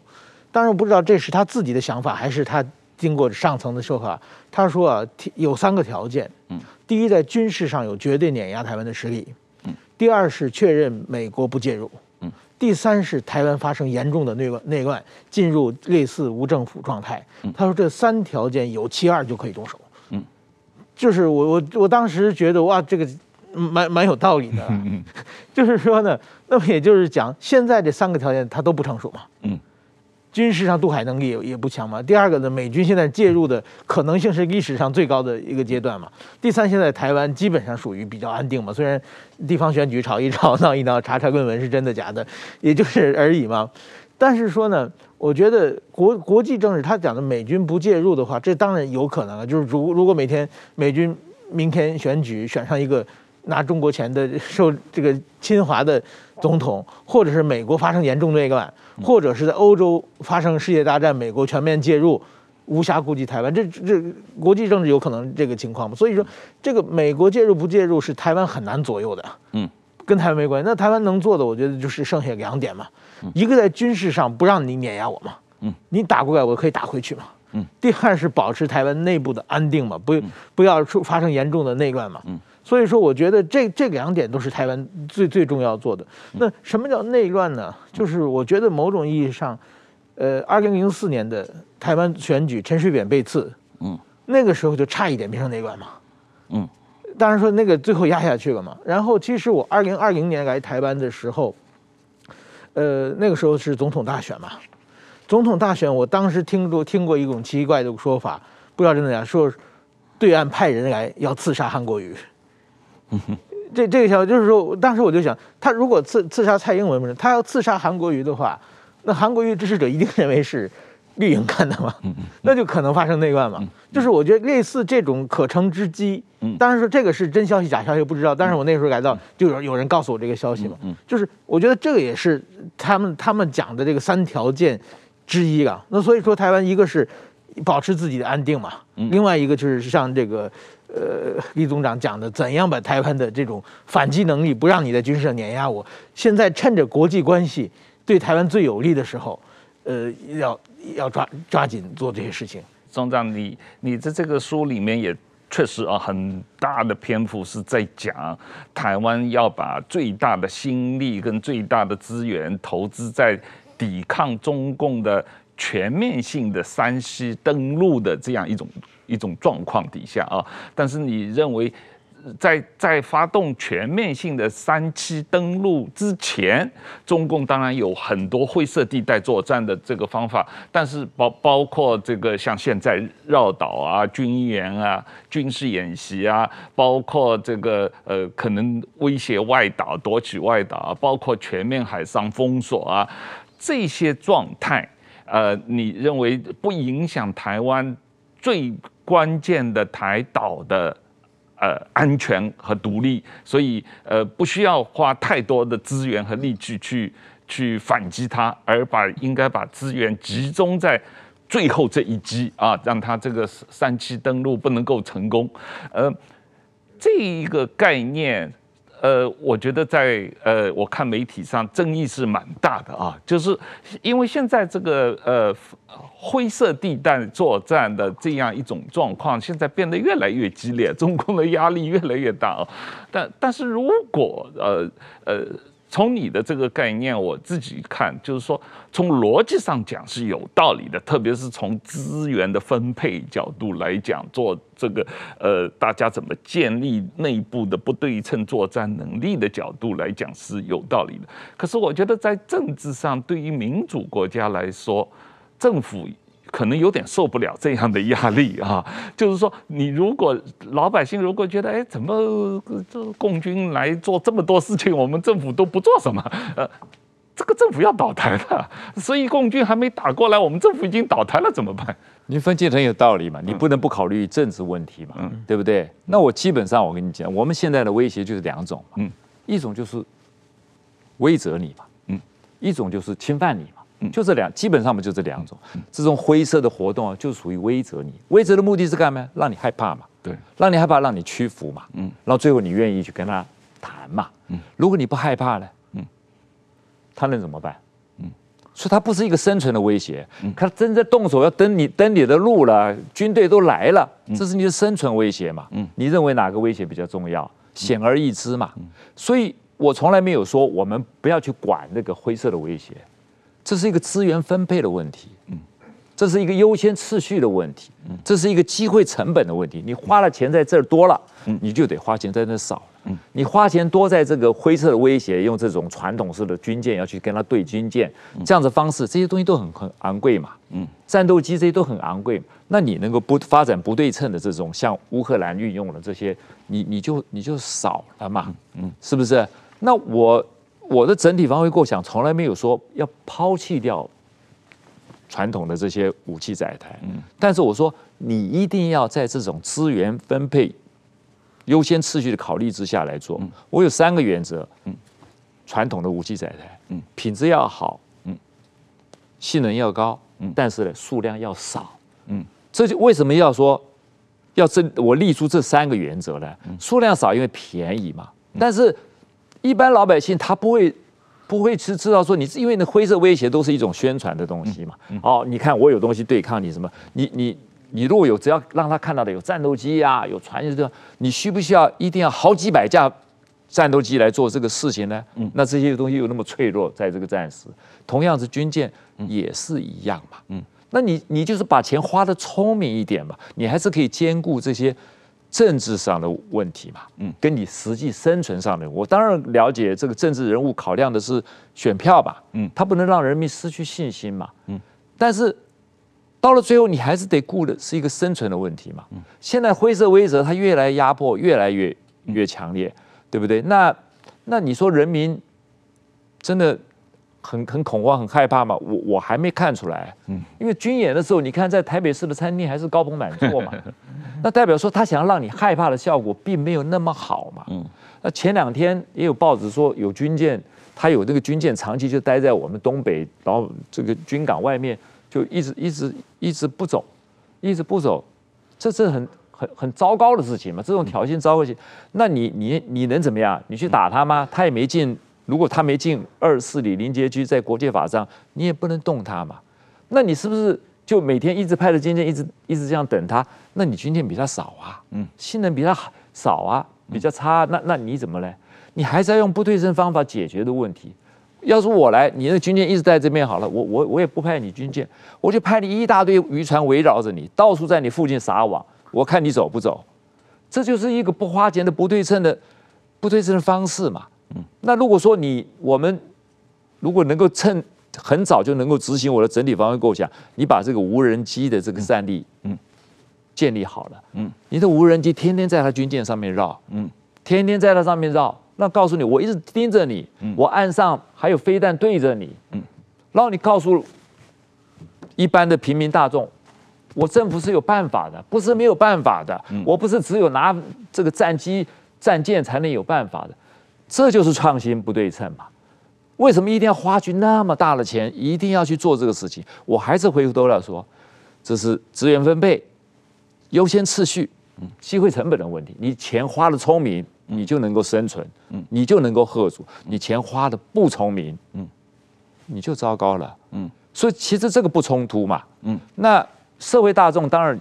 当然我不知道这是他自己的想法，还是他经过上层的说法。他说啊，有三个条件。嗯，第一，在军事上有绝对碾压台湾的实力。嗯，第二是确认美国不介入。嗯，第三是台湾发生严重的内乱，内乱进入类似无政府状态。他说这三条件有其二就可以动手。嗯，就是我我我当时觉得哇，这个蛮蛮有道理的。嗯，*laughs* 就是说呢，那么也就是讲，现在这三个条件它都不成熟嘛。嗯。军事上渡海能力也也不强嘛。第二个呢，美军现在介入的可能性是历史上最高的一个阶段嘛。第三，现在台湾基本上属于比较安定嘛，虽然地方选举吵一吵、闹一闹、查查论文是真的假的，也就是而已嘛。但是说呢，我觉得国国际政治他讲的美军不介入的话，这当然有可能啊。就是如如果每天美军明天选举选上一个拿中国钱的 *laughs* 受这个侵华的总统，或者是美国发生严重内乱。或者是在欧洲发生世界大战，美国全面介入，无暇顾及台湾，这这国际政治有可能这个情况嘛？所以说，这个美国介入不介入是台湾很难左右的，嗯，跟台湾没关系。那台湾能做的，我觉得就是剩下两点嘛，一个在军事上不让你碾压我嘛，嗯，你打过来我可以打回去嘛，嗯，第二是保持台湾内部的安定嘛，不不要出发生严重的内乱嘛，嗯。所以说，我觉得这这两点都是台湾最最重要做的。那什么叫内乱呢？就是我觉得某种意义上，呃，二零零四年的台湾选举，陈水扁被刺，嗯，那个时候就差一点变成内乱嘛，嗯，当然说那个最后压下去了嘛。然后其实我二零二零年来台湾的时候，呃，那个时候是总统大选嘛，总统大选，我当时听过听过一种奇怪的说法，不知道真的假，说对岸派人来要刺杀韩国瑜。*laughs* 这这个消息就是说，当时我就想，他如果刺刺杀蔡英文不是，他要刺杀韩国瑜的话，那韩国瑜支持者一定认为是绿营干的嘛，那就可能发生内乱嘛。就是我觉得类似这种可乘之机，当然说这个是真消息假消息不知道，但是我那时候来到就有有人告诉我这个消息嘛，就是我觉得这个也是他们他们讲的这个三条件之一啊。那所以说台湾一个是保持自己的安定嘛，另外一个就是像这个。呃，李总长讲的，怎样把台湾的这种反击能力，不让你在军事上碾压我？现在趁着国际关系对台湾最有利的时候，呃，要要抓抓紧做这些事情。总长，你你在这个书里面也确实啊，很大的篇幅是在讲台湾要把最大的心力跟最大的资源投资在抵抗中共的全面性的三西登陆的这样一种一种状况底下啊，但是你认为？在在发动全面性的三期登陆之前，中共当然有很多灰色地带作战的这个方法，但是包包括这个像现在绕岛啊、军演啊、军事演习啊，包括这个呃可能威胁外岛、夺取外岛啊，包括全面海上封锁啊，这些状态，呃，你认为不影响台湾最关键的台岛的？呃，安全和独立，所以呃，不需要花太多的资源和力气去去反击它，而把应该把资源集中在最后这一击啊，让它这个三期登陆不能够成功。呃，这一个概念。呃，我觉得在呃，我看媒体上争议是蛮大的啊，就是因为现在这个呃灰色地带作战的这样一种状况，现在变得越来越激烈，中共的压力越来越大啊。但但是如果呃呃。从你的这个概念，我自己看，就是说，从逻辑上讲是有道理的，特别是从资源的分配角度来讲，做这个呃，大家怎么建立内部的不对称作战能力的角度来讲是有道理的。可是我觉得在政治上，对于民主国家来说，政府。可能有点受不了这样的压力啊，*laughs* 就是说，你如果老百姓如果觉得，哎，怎么这共军来做这么多事情，我们政府都不做什么？*laughs* 呃，这个政府要倒台了，*laughs* 所以共军还没打过来，我们政府已经倒台了，怎么办？你分析很有道理嘛，你不能不考虑政治问题嘛，嗯，对不对？那我基本上我跟你讲，我们现在的威胁就是两种，嗯，一种就是威责你嘛，嗯，一种就是侵犯你嘛。就这两，基本上嘛就这两种，这种灰色的活动啊，就属于威慑你。威慑的目的是干嘛？让你害怕嘛，对，让你害怕，让你屈服嘛，嗯，然后最后你愿意去跟他谈嘛，嗯，如果你不害怕呢，嗯，他能怎么办？嗯，所以他不是一个生存的威胁，嗯，他真正动手要登你登你的路了，军队都来了，这是你的生存威胁嘛，嗯，你认为哪个威胁比较重要？显而易知嘛，所以我从来没有说我们不要去管那个灰色的威胁。这是一个资源分配的问题，嗯，这是一个优先次序的问题，嗯，这是一个机会成本的问题。你花了钱在这儿多了，嗯，你就得花钱在那少，嗯，你花钱多在这个灰色的威胁，用这种传统式的军舰要去跟他对军舰，这样的方式，这些东西都很很昂贵嘛，嗯，战斗机这些都很昂贵，那你能够不发展不对称的这种，像乌克兰运用的这些，你你就你就少了嘛，嗯，是不是？那我。我的整体防卫构想从来没有说要抛弃掉传统的这些武器载台，嗯，但是我说你一定要在这种资源分配优先次序的考虑之下来做。我有三个原则，嗯，传统的武器载台，嗯，品质要好，嗯，性能要高，嗯，但是呢数量要少，嗯，这就为什么要说要这我立出这三个原则呢？数量少因为便宜嘛，但是。一般老百姓他不会不会知知道说你是因为那灰色威胁都是一种宣传的东西嘛？哦，你看我有东西对抗你什么？你你你如果有只要让他看到的有战斗机啊，有船这你需不需要一定要好几百架战斗机来做这个事情呢？嗯，那这些东西又那么脆弱，在这个战时，同样是军舰也是一样嘛。嗯，那你你就是把钱花的聪明一点嘛，你还是可以兼顾这些。政治上的问题嘛，嗯，跟你实际生存上的，我当然了解这个政治人物考量的是选票吧，嗯，他不能让人民失去信心嘛，嗯，但是到了最后，你还是得顾的是一个生存的问题嘛，嗯，现在灰色威则它越来压迫越来越越强烈，对不对？那那你说人民真的很很恐慌很害怕嘛？我我还没看出来，嗯，因为军演的时候，你看在台北市的餐厅还是高朋满座嘛。*laughs* 那代表说他想要让你害怕的效果并没有那么好嘛？嗯，那前两天也有报纸说有军舰，他有这个军舰长期就待在我们东北，然后这个军港外面就一直一直一直不走，一直不走，这是很很很糟糕的事情嘛？这种挑衅糟糕性，那你你你能怎么样？你去打他吗？他也没进，如果他没进二四里临界区，在国界法上你也不能动他嘛？那你是不是？就每天一直派着军舰，一直一直这样等他，那你军舰比他少啊，嗯，性能比他少啊，比较差，那那你怎么嘞？你还是要用不对称方法解决的问题，要是我来，你的军舰一直在这边好了，我我我也不派你军舰，我就派你一大堆渔船围绕着你，到处在你附近撒网，我看你走不走。这就是一个不花钱的不对称的不对称的方式嘛。嗯，那如果说你我们如果能够趁很早就能够执行我的整体防卫构想，你把这个无人机的这个战力嗯。建立好了，嗯，你的无人机天天在他军舰上面绕，嗯，天天在它上面绕。那告诉你，我一直盯着你，嗯。我岸上还有飞弹对着你，然后你告诉一般的平民大众，我政府是有办法的，不是没有办法的，我不是只有拿这个战机、战舰才能有办法的，这就是创新不对称嘛？为什么一定要花去那么大的钱，一定要去做这个事情？我还是回过头来说，这是资源分配、优先次序、机会成本的问题，你钱花的聪明。你就能够生存，嗯，你就能够吓阻。你钱花的不聪明，嗯，你就糟糕了，嗯。所以其实这个不冲突嘛，嗯。那社会大众当然，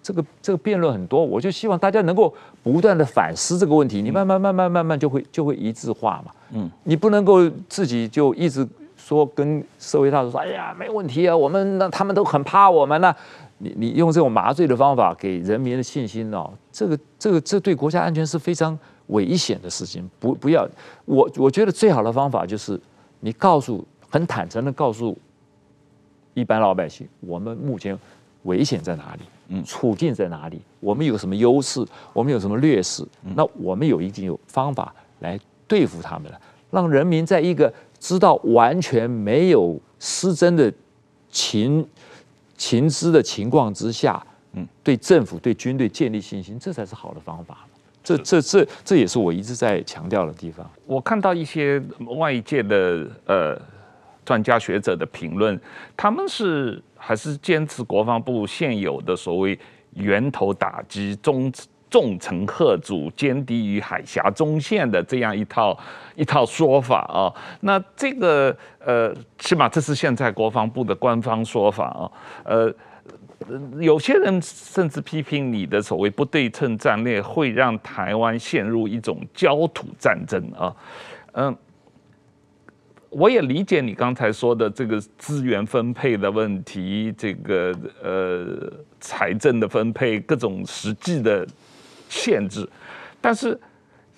这个这个辩论很多，我就希望大家能够不断的反思这个问题，你慢慢慢慢慢慢就会就会一致化嘛，嗯。你不能够自己就一直说跟社会大众说，哎呀，没问题啊，我们那他们都很怕我们呢。你你用这种麻醉的方法给人民的信心哦，这个这个这对国家安全是非常危险的事情。不不要，我我觉得最好的方法就是你告诉很坦诚的告诉一般老百姓，我们目前危险在哪里，嗯，处境在哪里，我们有什么优势，我们有什么劣势，那我们有一定有方法来对付他们了，让人民在一个知道完全没有失真的情。情资的情况之下，嗯，对政府、对军队建立信心，这才是好的方法。这、这、这，这也是我一直在强调的地方。我看到一些外界的呃专家学者的评论，他们是还是坚持国防部现有的所谓源头打击中。重层吓阻、歼敌于海峡中线的这样一套一套说法啊，那这个呃，起码这是现在国防部的官方说法啊。呃，有些人甚至批评你的所谓不对称战略会让台湾陷入一种焦土战争啊。嗯，我也理解你刚才说的这个资源分配的问题，这个呃财政的分配，各种实际的。限制，但是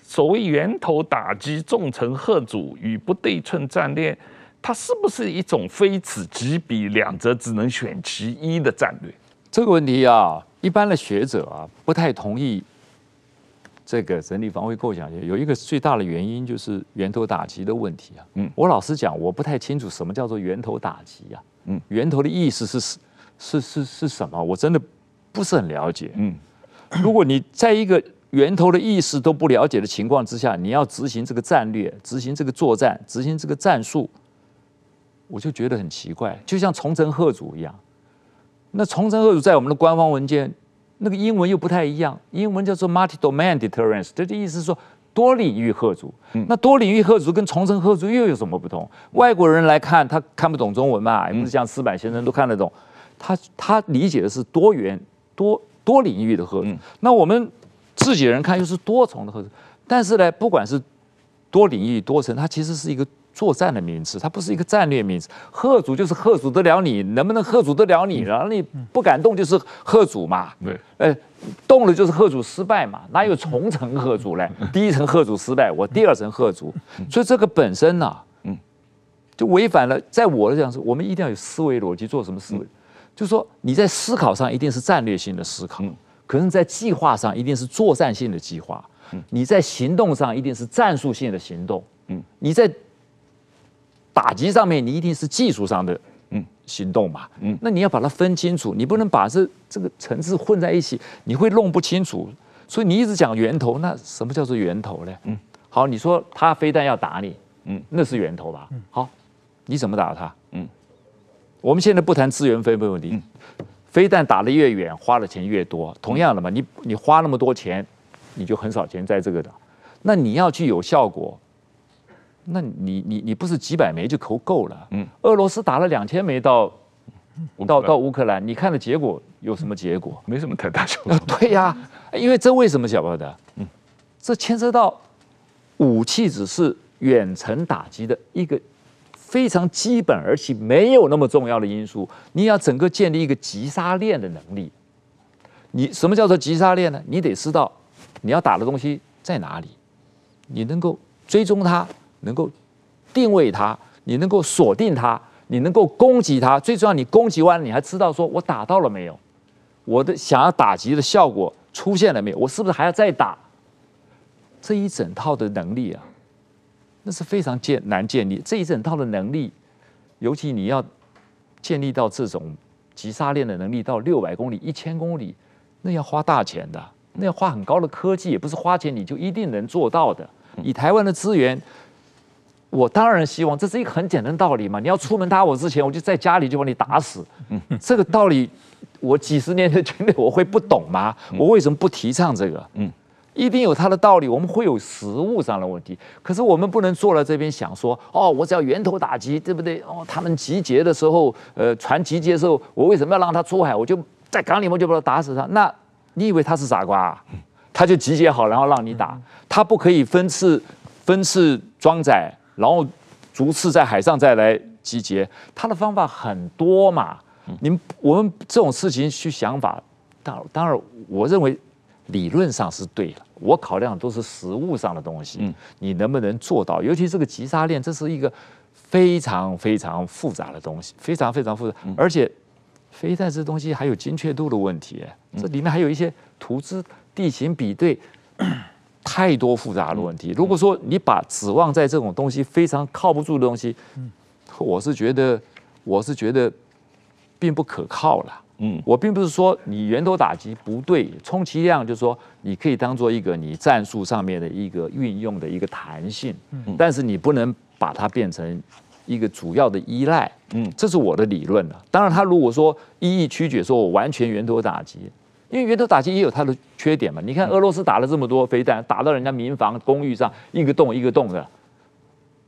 所谓源头打击、重层贺阻与不对称战略，它是不是一种非此即彼、两者只能选其一的战略？这个问题啊，一般的学者啊不太同意这个整理防卫构想。有一个最大的原因就是源头打击的问题啊。嗯，我老实讲，我不太清楚什么叫做源头打击啊。嗯，源头的意思是是是是是什么？我真的不是很了解。嗯。如果你在一个源头的意识都不了解的情况之下，你要执行这个战略、执行这个作战、执行这个战术，我就觉得很奇怪，就像重层吓阻一样。那重层吓阻在我们的官方文件，那个英文又不太一样，英文叫做 multi-domain deterrence，这个意思是说多领域吓阻。那多领域吓阻跟重层吓阻又有什么不同？外国人来看，他看不懂中文嘛，也不是像四板先生都看得懂，他他理解的是多元多。多领域的吓阻，那我们自己人看又是多重的吓阻。但是呢，不管是多领域多层，它其实是一个作战的名词，它不是一个战略名词。吓阻就是吓阻得了你，能不能吓阻得了你？然后你不敢动就是吓阻嘛。对，哎，动了就是吓阻失败嘛。哪有重层吓阻嘞？第一层吓阻失败，我第二层吓阻。所以这个本身呢，嗯，就违反了。在我的讲是，我们一定要有思维逻辑，做什么思维？就是说，你在思考上一定是战略性的思考，可是，在计划上一定是作战性的计划，你在行动上一定是战术性的行动，嗯你在打击上面你一定是技术上的嗯行动嘛，嗯那你要把它分清楚，你不能把这这个层次混在一起，你会弄不清楚。所以你一直讲源头，那什么叫做源头呢？嗯好，你说他非但要打你，嗯那是源头吧？嗯好，你怎么打他？嗯我们现在不谈资源分配问题，嗯、非但打得越远，花的钱越多。同样的嘛，你你花那么多钱，你就很少钱在这个的。那你要去有效果，那你你你不是几百枚就够够了？嗯，俄罗斯打了两千枚到到到乌克兰，你看的结果有什么结果？*laughs* 没什么太大效果。*laughs* 对呀，因为这为什么晓得的？嗯，这牵涉到武器只是远程打击的一个非常基本而且没有那么重要的因素。你要整个建立一个击杀链的能力。你什么叫做击杀链呢？你得知道你要打的东西在哪里，你能够追踪它，能够定位它，你能够锁定它，你能够攻击它。最重要，你攻击完了，你还知道说我打到了没有？我的想要打击的效果出现了没有？我是不是还要再打？这一整套的能力啊，那是非常建难建立。这一整套的能力，尤其你要建立到这种击杀链的能力，到六百公里、一千公里，那要花大钱的，那要花很高的科技，也不是花钱你就一定能做到的。以台湾的资源，我当然希望，这是一个很简单的道理嘛。你要出门打我之前，我就在家里就把你打死。这个道理。我几十年的军队，我会不懂吗？我为什么不提倡这个？嗯，一定有它的道理。我们会有实物上的问题，可是我们不能坐在这边想说，哦，我只要源头打击，对不对？哦，他们集结的时候，呃，船集结的时候，我为什么要让他出海？我就在港里面就把他打死他。那你以为他是傻瓜啊？他就集结好，然后让你打，他不可以分次分次装载，然后逐次在海上再来集结，他的方法很多嘛。你们我们这种事情去想法，当当然，我认为理论上是对的。我考量的都是实物上的东西，你能不能做到？尤其这个急杀链，这是一个非常非常复杂的东西，非常非常复杂。而且飞弹这东西还有精确度的问题，这里面还有一些图资、地形比对，太多复杂的问题。如果说你把指望在这种东西非常靠不住的东西，我是觉得，我是觉得。并不可靠了。嗯，我并不是说你源头打击不对，充其量就是说你可以当做一个你战术上面的一个运用的一个弹性。嗯，但是你不能把它变成一个主要的依赖。嗯，这是我的理论了。当然，他如果说一意曲解，说我完全源头打击，因为源头打击也有它的缺点嘛。你看俄罗斯打了这么多飞弹，打到人家民房、公寓上，一个洞一个洞的，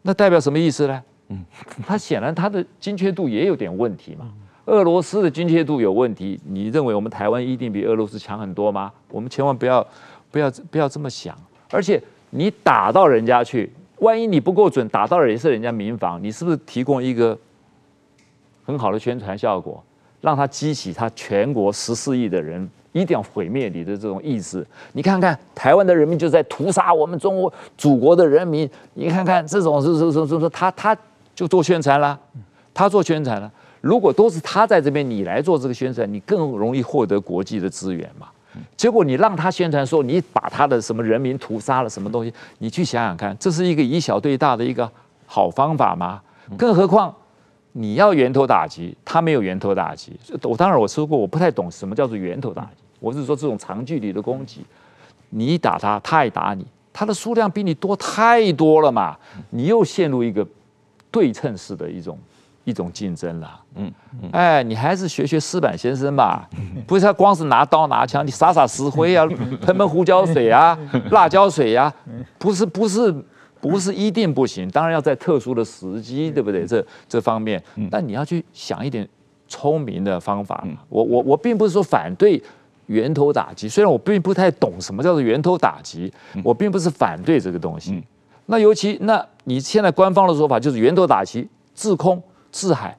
那代表什么意思呢？嗯，它显然它的精确度也有点问题嘛。俄罗斯的精确度有问题，你认为我们台湾一定比俄罗斯强很多吗？我们千万不要，不要不要这么想。而且你打到人家去，万一你不够准，打到的也是人家民房，你是不是提供一个很好的宣传效果，让他激起他全国十四亿的人一定要毁灭你的这种意识？你看看台湾的人民就在屠杀我们中国祖国的人民，你看看这种是是是是是，他他就做宣传了，他做宣传了。如果都是他在这边，你来做这个宣传，你更容易获得国际的资源嘛。结果你让他宣传说你把他的什么人民屠杀了什么东西，你去想想看，这是一个以小对大的一个好方法吗？更何况你要源头打击，他没有源头打击。我当然我说过，我不太懂什么叫做源头打击。我是说这种长距离的攻击，你打他，他也打你，他的数量比你多太多了嘛。你又陷入一个对称式的一种。一种竞争了，嗯，哎，你还是学学矢板先生吧，不是他光是拿刀拿枪，你撒撒石灰啊，喷喷胡椒水啊，辣椒水啊，不是不是不是一定不行，当然要在特殊的时机，对不对？这这方面，但你要去想一点聪明的方法。我我我并不是说反对源头打击，虽然我并不太懂什么叫做源头打击，我并不是反对这个东西。那尤其那你现在官方的说法就是源头打击，制空。制海，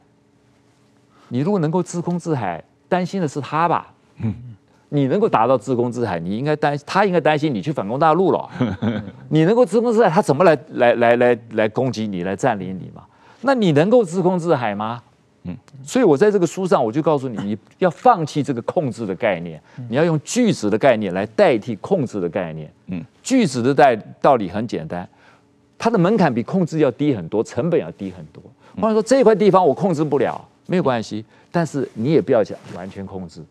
你如果能够制空制海，担心的是他吧？你能够达到自攻自海，你应该担他应该担心你去反攻大陆了。*laughs* 你能够自攻自海，他怎么来来来来来攻击你，来占领你嘛？那你能够自攻自海吗？嗯所以我在这个书上我就告诉你，你要放弃这个控制的概念，你要用拒止的概念来代替控制的概念。嗯拒止的代道理很简单，它的门槛比控制要低很多，成本要低很多。或者说这块地方我控制不了，没有关系，但是你也不要讲完全控制，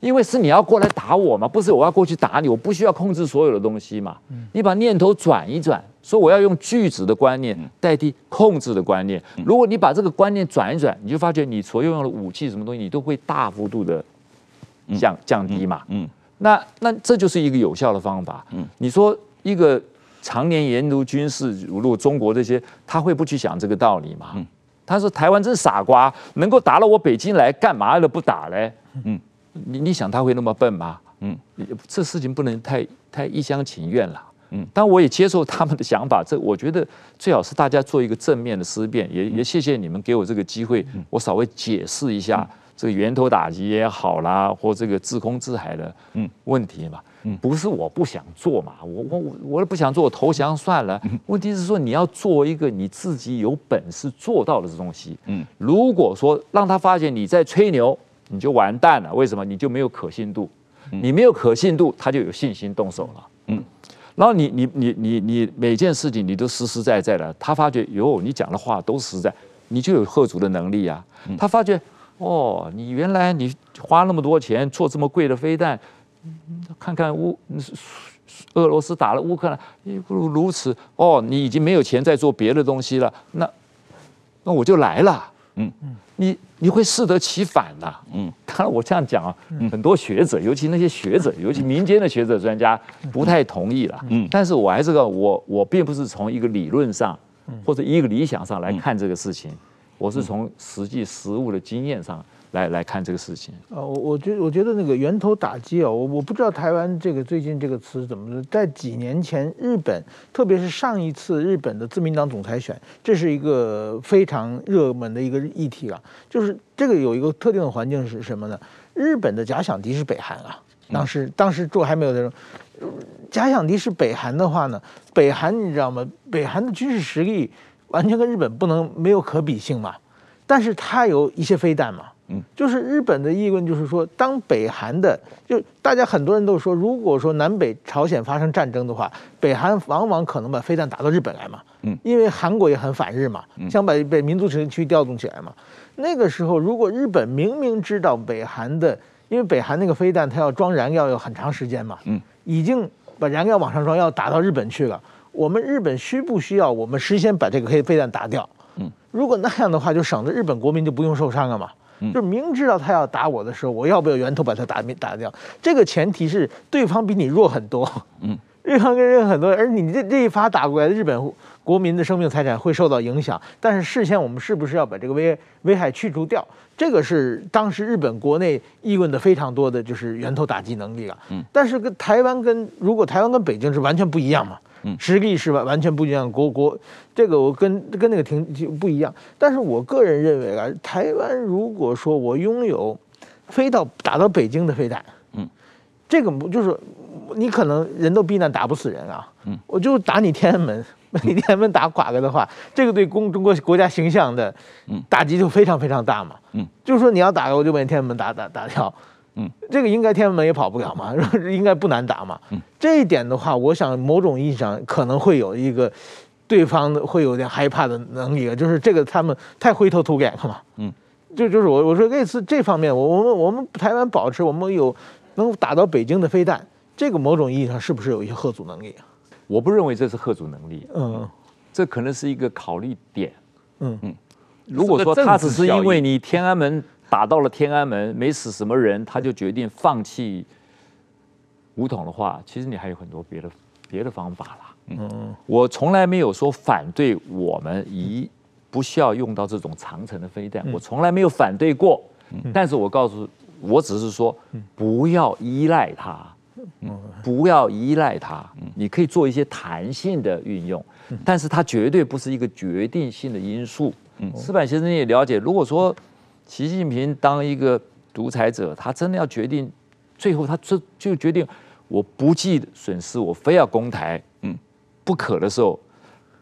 因为是你要过来打我嘛，不是我要过去打你，我不需要控制所有的东西嘛。你把念头转一转，说我要用拒止的观念代替控制的观念。如果你把这个观念转一转，你就发觉你所用的武器什么东西，你都会大幅度的降降低嘛。嗯，那那这就是一个有效的方法。嗯，你说一个。常年研读军事，如果中国这些，他会不去想这个道理吗？嗯、他说台湾真傻瓜，能够打到我北京来，干嘛了不打嘞？嗯，你你想他会那么笨吗？嗯，这事情不能太太一厢情愿了。嗯，但我也接受他们的想法。这我觉得最好是大家做一个正面的思辨。也也谢谢你们给我这个机会，我稍微解释一下这个源头打击也好啦，或这个自空自海的嗯问题嘛。嗯，不是我不想做嘛，我我我我不想做，我投降算了。问题是说你要做一个你自己有本事做到的东西。嗯，如果说让他发现你在吹牛，你就完蛋了。为什么？你就没有可信度。你没有可信度，他就有信心动手了。嗯，然后你你你你你每件事情你都实实在在的，他发觉哟，你讲的话都实在，你就有贺足的能力啊。他发觉哦，你原来你花那么多钱做这么贵的飞弹，看看乌俄罗斯打了乌克兰，不如如此哦，你已经没有钱再做别的东西了，那那我就来了。嗯嗯。你你会适得其反的，嗯，当然我这样讲啊，很多学者，尤其那些学者，尤其民间的学者专家，不太同意了，嗯，但是我还是个我我并不是从一个理论上或者一个理想上来看这个事情，我是从实际实物的经验上。来来看这个事情啊，我我觉我觉得那个源头打击啊，我我不知道台湾这个最近这个词怎么说，在几年前日本，特别是上一次日本的自民党总裁选，这是一个非常热门的一个议题啊。就是这个有一个特定的环境是什么呢？日本的假想敌是北韩啊，当时当时做还没有那种假想敌是北韩的话呢，北韩你知道吗？北韩的军事实力完全跟日本不能没有可比性嘛，但是它有一些飞弹嘛。嗯，就是日本的议论，就是说，当北韩的，就大家很多人都说，如果说南北朝鲜发生战争的话，北韩往往可能把飞弹打到日本来嘛。嗯，因为韩国也很反日嘛，想把被民族情绪调动起来嘛。那个时候，如果日本明明知道北韩的，因为北韩那个飞弹它要装燃料要很长时间嘛，嗯，已经把燃料往上装，要打到日本去了。我们日本需不需要我们事先把这个黑飞弹打掉？嗯，如果那样的话，就省得日本国民就不用受伤了嘛。就是明知道他要打我的时候，我要不要源头把他打灭打掉？这个前提是对方比你弱很多，嗯，*laughs* 对方跟人很多，而你这这一发打过来，日本国民的生命财产会受到影响。但是事先我们是不是要把这个危危害去除掉？这个是当时日本国内议论的非常多的就是源头打击能力了。嗯，但是跟台湾跟如果台湾跟北京是完全不一样嘛。实力是完完全不一样，国国这个我跟跟那个挺就不一样。但是我个人认为啊，台湾如果说我拥有飞到打到北京的飞弹，嗯，这个不就是你可能人都避难打不死人啊，嗯，我就打你天安门，把 *laughs* 你天安门打垮了的话，这个对公中国国家形象的打击就非常非常大嘛，嗯，就是说你要打我就把你天安门打打打掉。嗯，这个应该天安门也跑不了嘛，*laughs* 应该不难打嘛。嗯，这一点的话，我想某种意义上可能会有一个对方的会有点害怕的能力，就是这个他们太灰头土脸了嘛。嗯，就就是我我说类似这方面，我我们我们台湾保持我们有能打到北京的飞弹，这个某种意义上是不是有一些吓阻能力啊？我不认为这是吓阻能力。嗯，这可能是一个考虑点。嗯嗯，如果说他只是因为你天安门。打到了天安门，没死什么人，他就决定放弃武统的话，其实你还有很多别的别的方法啦。嗯，我从来没有说反对我们一不需要用到这种长城的飞弹，我从来没有反对过。但是我告诉，我只是说不要依赖它，不要依赖它。你可以做一些弹性的运用，但是它绝对不是一个决定性的因素。嗯，矢板先生也了解，如果说。习近平当一个独裁者，他真的要决定，最后他这就决定，我不计损失，我非要攻台，嗯，不可的时候，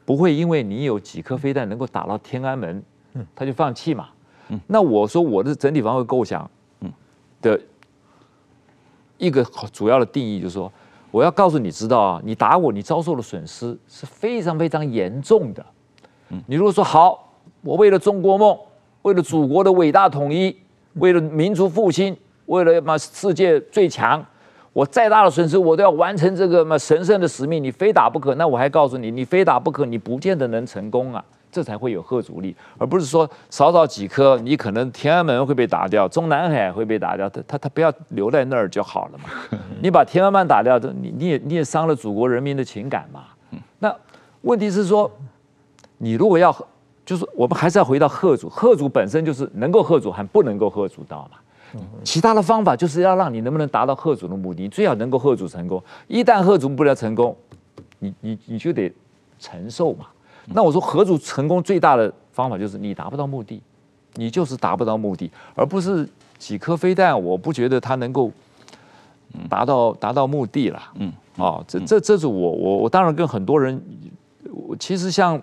不会因为你有几颗飞弹能够打到天安门，嗯，他就放弃嘛，嗯，那我说我的整体防卫构想，嗯，的一个主要的定义就是说，我要告诉你知道啊，你打我，你遭受的损失是非常非常严重的，嗯，你如果说好，我为了中国梦。为了祖国的伟大统一，为了民族复兴，为了嘛世界最强，我再大的损失我都要完成这个嘛神圣的使命。你非打不可，那我还告诉你，你非打不可，你不见得能成功啊。这才会有贺阻力，而不是说少少几颗，你可能天安门会被打掉，中南海会被打掉，他他他不要留在那儿就好了嘛。*laughs* 你把天安门打掉，你你也你也伤了祖国人民的情感嘛。那问题是说，你如果要。就是我们还是要回到贺主，贺主本身就是能够贺主还不能够吓阻到嘛。其他的方法就是要让你能不能达到贺主的目的，最好能够贺主成功。一旦贺主不了成功，你你你就得承受嘛。那我说合主成功最大的方法就是你达不到目的，你就是达不到目的，而不是几颗飞弹，我不觉得它能够达到达到目的了。嗯，哦，这这这是我我我当然跟很多人，我其实像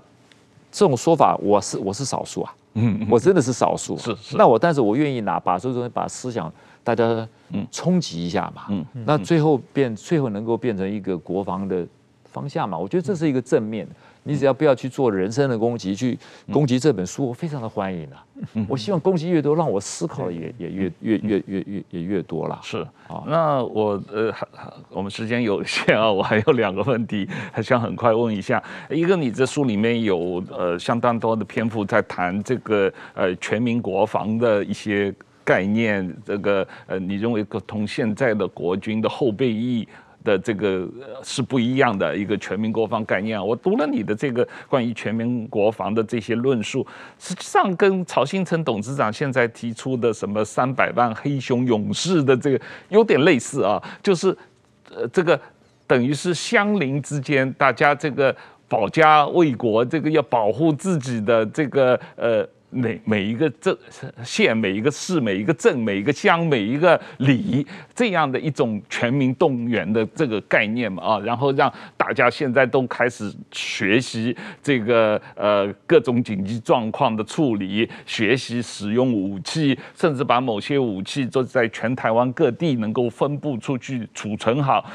这种说法，我是我是少数啊。嗯，我真的是少数。是是。那我但是我愿意拿把这种把思想大家冲击一下嘛。嗯。那最后变最后能够变成一个国防的方向嘛？我觉得这是一个正面的。你只要不要去做人身的攻击，去攻击这本书，我非常的欢迎啊！我希望攻击越多，让我思考的也也越越越越越也越多了。是啊，那我呃，我们时间有限啊，我还有两个问题，还想很快问一下。一个，你这书里面有呃相当多的篇幅在谈这个呃全民国防的一些概念，这个呃，你认为同现在的国军的后备役的这个是不一样的一个全民国防概念！我读了你的这个关于全民国防的这些论述，实际上跟曹新成董事长现在提出的什么三百万黑熊勇士的这个有点类似啊，就是呃这个等于是相邻之间大家这个保家卫国，这个要保护自己的这个呃。每每一个镇县、每一个市、每一个镇、每一个乡、每一个里，这样的一种全民动员的这个概念嘛啊，然后让大家现在都开始学习这个呃各种紧急状况的处理，学习使用武器，甚至把某些武器都在全台湾各地能够分布出去储存好。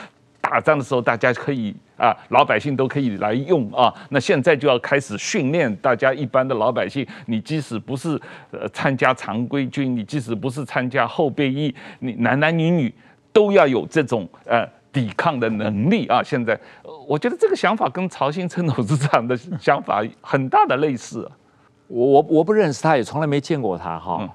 打仗的时候，大家可以啊，老百姓都可以来用啊。那现在就要开始训练大家，一般的老百姓，你即使不是呃参加常规军，你即使不是参加后备役，你男男女女都要有这种呃抵抗的能力啊。现在，我觉得这个想法跟曹兴诚董事长的想法很大的类似。我我我不认识他，也从来没见过他哈。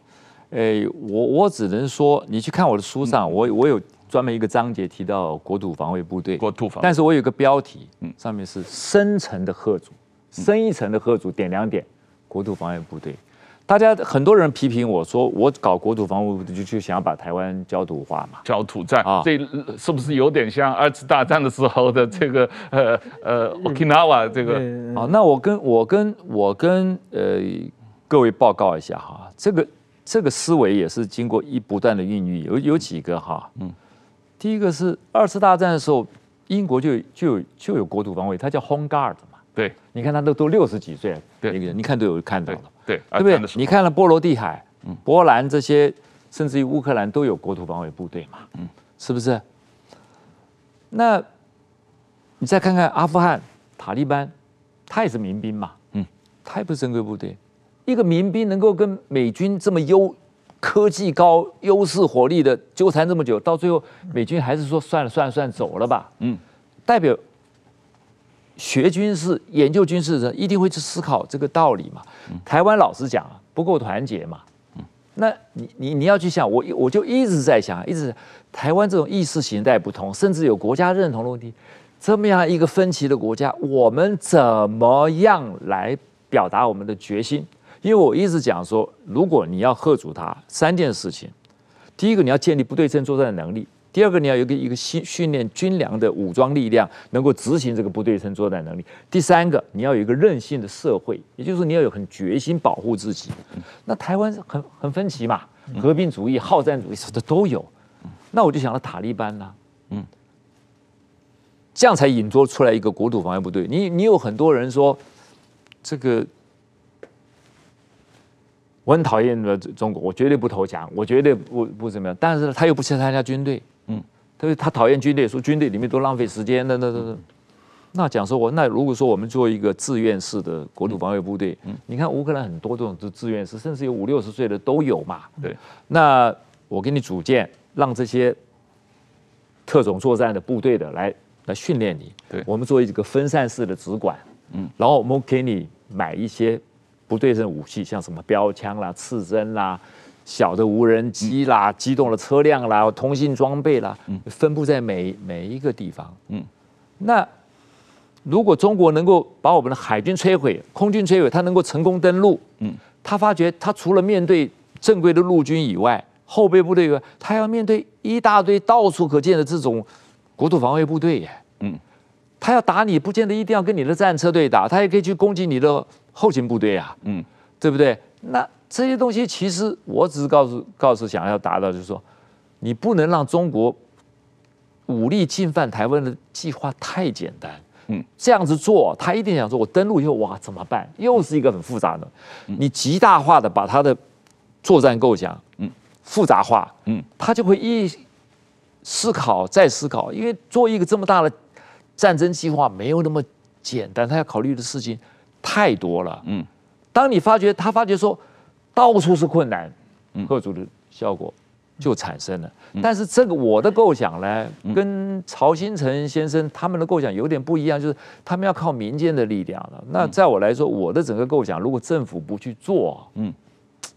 哎，我我只能说，你去看我的书上，我我有。专门一个章节提到国土防卫部队，国土防，但是我有个标题，嗯，上面是深层的贺主，深一层的贺主点两点，国土防卫部队，大家很多人批评我说，我搞国土防卫部队就就想要把台湾焦土化嘛，焦土战啊，这是不是有点像二次大战的时候的这个 *laughs* 呃呃 Okinawa 这个？啊，那我跟我跟我跟呃各位报告一下哈，这个这个思维也是经过一不断的孕育，有有几个哈，嗯。第一个是二次大战的时候，英国就就有就有国土防卫，它叫 Home Guard 嘛。对，你看他都都六十几岁了，对。一个人，你看都有看到了，对，对不对？你看了波罗的海、波兰这些，甚至于乌克兰都有国土防卫部队嘛，嗯，是不是？那你再看看阿富汗塔利班，他也是民兵嘛，嗯，他也不是正规部队，一个民兵能够跟美军这么优。科技高、优势火力的纠缠这么久，到最后美军还是说算了算了算了走了吧。嗯，代表学军事、研究军事的人一定会去思考这个道理嘛。台湾老实讲啊，不够团结嘛。嗯，那你你你要去想，我我就一直在想，一直台湾这种意识形态不同，甚至有国家认同的问题，这么样一个分歧的国家，我们怎么样来表达我们的决心？因为我一直讲说，如果你要吓阻他，三件事情：第一个，你要建立不对称作战的能力；第二个，你要有一个一个训训练军粮的武装力量，能够执行这个不对称作战能力；第三个，你要有一个任性的社会，也就是说，你要有很决心保护自己。那台湾很很分歧嘛，和平主义、好战主义什么的都有。那我就想到塔利班呐，嗯，这样才引出出来一个国土防卫部队。你你有很多人说这个。我很讨厌的中国，我绝对不投降，我绝对不不怎么样。但是他又不去参加军队，嗯，他说他讨厌军队，说军队里面都浪费时间，那那那那，那讲说我那如果说我们做一个志愿式的国土防卫部队，嗯，你看乌克兰很多这种志志愿式，甚至有五六十岁的都有嘛，对。那我给你组建，让这些特种作战的部队的来来训练你，对，我们做一个分散式的直管，嗯，然后我们给你买一些。不对称武器，像什么标枪啦、刺针啦、小的无人机啦、嗯、机动的车辆啦、通信装备啦，嗯、分布在每每一个地方。嗯，那如果中国能够把我们的海军摧毁、空军摧毁，他能够成功登陆，嗯，他发觉他除了面对正规的陆军以外，后备部队以外，他要面对一大堆到处可见的这种国土防卫部队耶。嗯，他要打你，不见得一定要跟你的战车队打，他也可以去攻击你的后勤部队啊，嗯，对不对？那这些东西其实我只是告诉告诉想要达到，就是说，你不能让中国武力进犯台湾的计划太简单，嗯，这样子做，他一定想说，我登陆以后哇怎么办？又是一个很复杂的，你极大化的把他的作战构想，嗯，复杂化，嗯，他就会一思考再思考，因为做一个这么大的。战争计划没有那么简单，他要考虑的事情太多了。嗯，当你发觉他发觉说到处是困难，吓阻的效果就产生了。但是这个我的构想呢，跟曹新成先生他们的构想有点不一样，就是他们要靠民间的力量了。那在我来说，我的整个构想，如果政府不去做，嗯，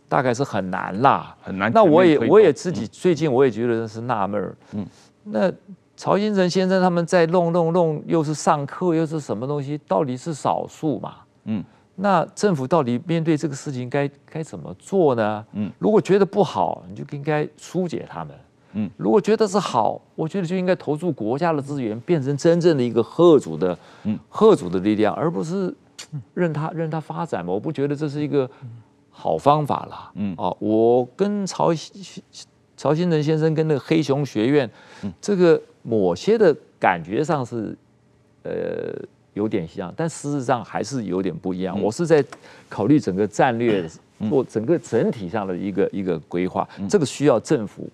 大概是很难啦，很难。那我也我也自己最近我也觉得是纳闷儿，嗯，那。曹新成先生他们在弄弄弄，又是上课又是什么东西？到底是少数嘛？嗯，那政府到底面对这个事情该该怎么做呢？嗯，如果觉得不好，你就应该疏解他们。嗯，如果觉得是好，我觉得就应该投注国家的资源，变成真正的一个贺主的，嗯，贺主的力量，而不是 *tsk* 任他任他发展嘛。我不觉得这是一个好方法啦。嗯，哦，我跟曹曹新成先生跟那个黑熊学院，这个。某些的感觉上是，呃，有点像，但事实上还是有点不一样。我是在考虑整个战略或整个整体上的一个一个规划，这个需要政府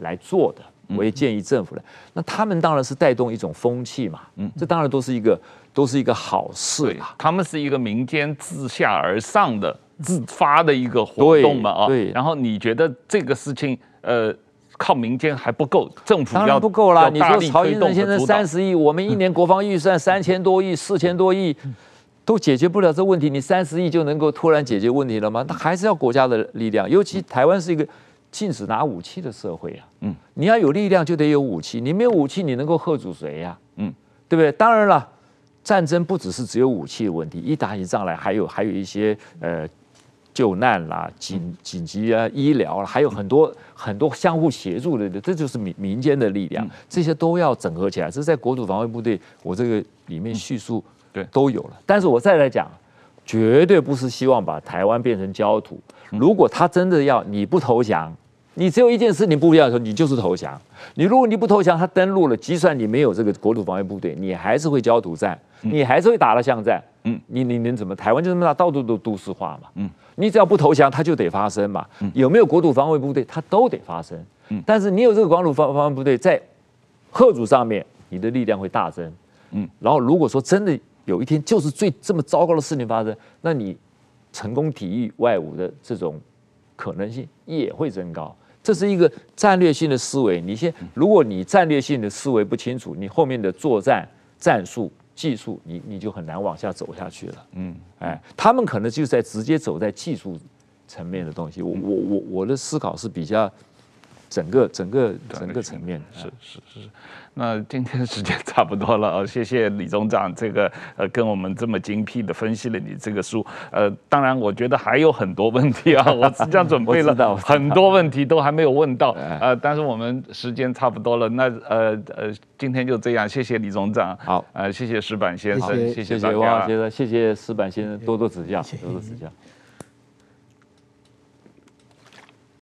来做的。我也建议政府来，那他们当然是带动一种风气嘛。嗯，这当然都是一个都是一个好事啊。他们是一个民间自下而上的自发的一个活动嘛啊。对。然后你觉得这个事情，呃。靠民间还不够，政府当然不够啦。你说曹兴诚先生三十亿，我们一年国防预算三千多亿、四千多亿，都解决不了这问题。你三十亿就能够突然解决问题了吗？那还是要国家的力量。尤其台湾是一个禁止拿武器的社会啊。嗯，你要有力量就得有武器，你没有武器，你能够吓阻谁呀？嗯，对不对？当然了，战争不只是只有武器的问题，一打起仗来，还有还有一些呃。救难啦，紧紧急啊，医疗啦，还有很多很多相互协助的，这就是民民间的力量，这些都要整合起来。这是在国土防卫部队，我这个里面叙述对都有了。但是我再来讲，绝对不是希望把台湾变成焦土。如果他真的要你不投降，你只有一件事你不一样的时候，你就是投降。你如果你不投降，他登陆了，就算你没有这个国土防卫部队，你还是会焦土战，你还是会打了巷战。嗯，你你能怎么？台湾就这么大，到处都都市化嘛。嗯。你只要不投降，它就得发生嘛。有没有国土防卫部队，它都得发生。但是你有这个国土防防卫部队在贺主上面，你的力量会大增。嗯，然后如果说真的有一天就是最这么糟糕的事情发生，那你成功抵御外侮的这种可能性也会增高。这是一个战略性的思维。你先，如果你战略性的思维不清楚，你后面的作战战术。技术，你你就很难往下走下去了。嗯，哎，他们可能就在直接走在技术层面的东西。我我我我的思考是比较整个整个整个层面。是是是。那今天时间差不多了啊，*laughs* 谢谢李总长这个呃跟我们这么精辟的分析了你这个书。呃，当然我觉得还有很多问题啊，*laughs* 我实际上准备了很多问题都还没有问到。呃，但是我们时间差不多了，那呃呃今天就这样，谢谢李总长。好，呃谢谢石板先生，谢谢谢谢王老先生，谢谢石板先生多多指教，多多指教。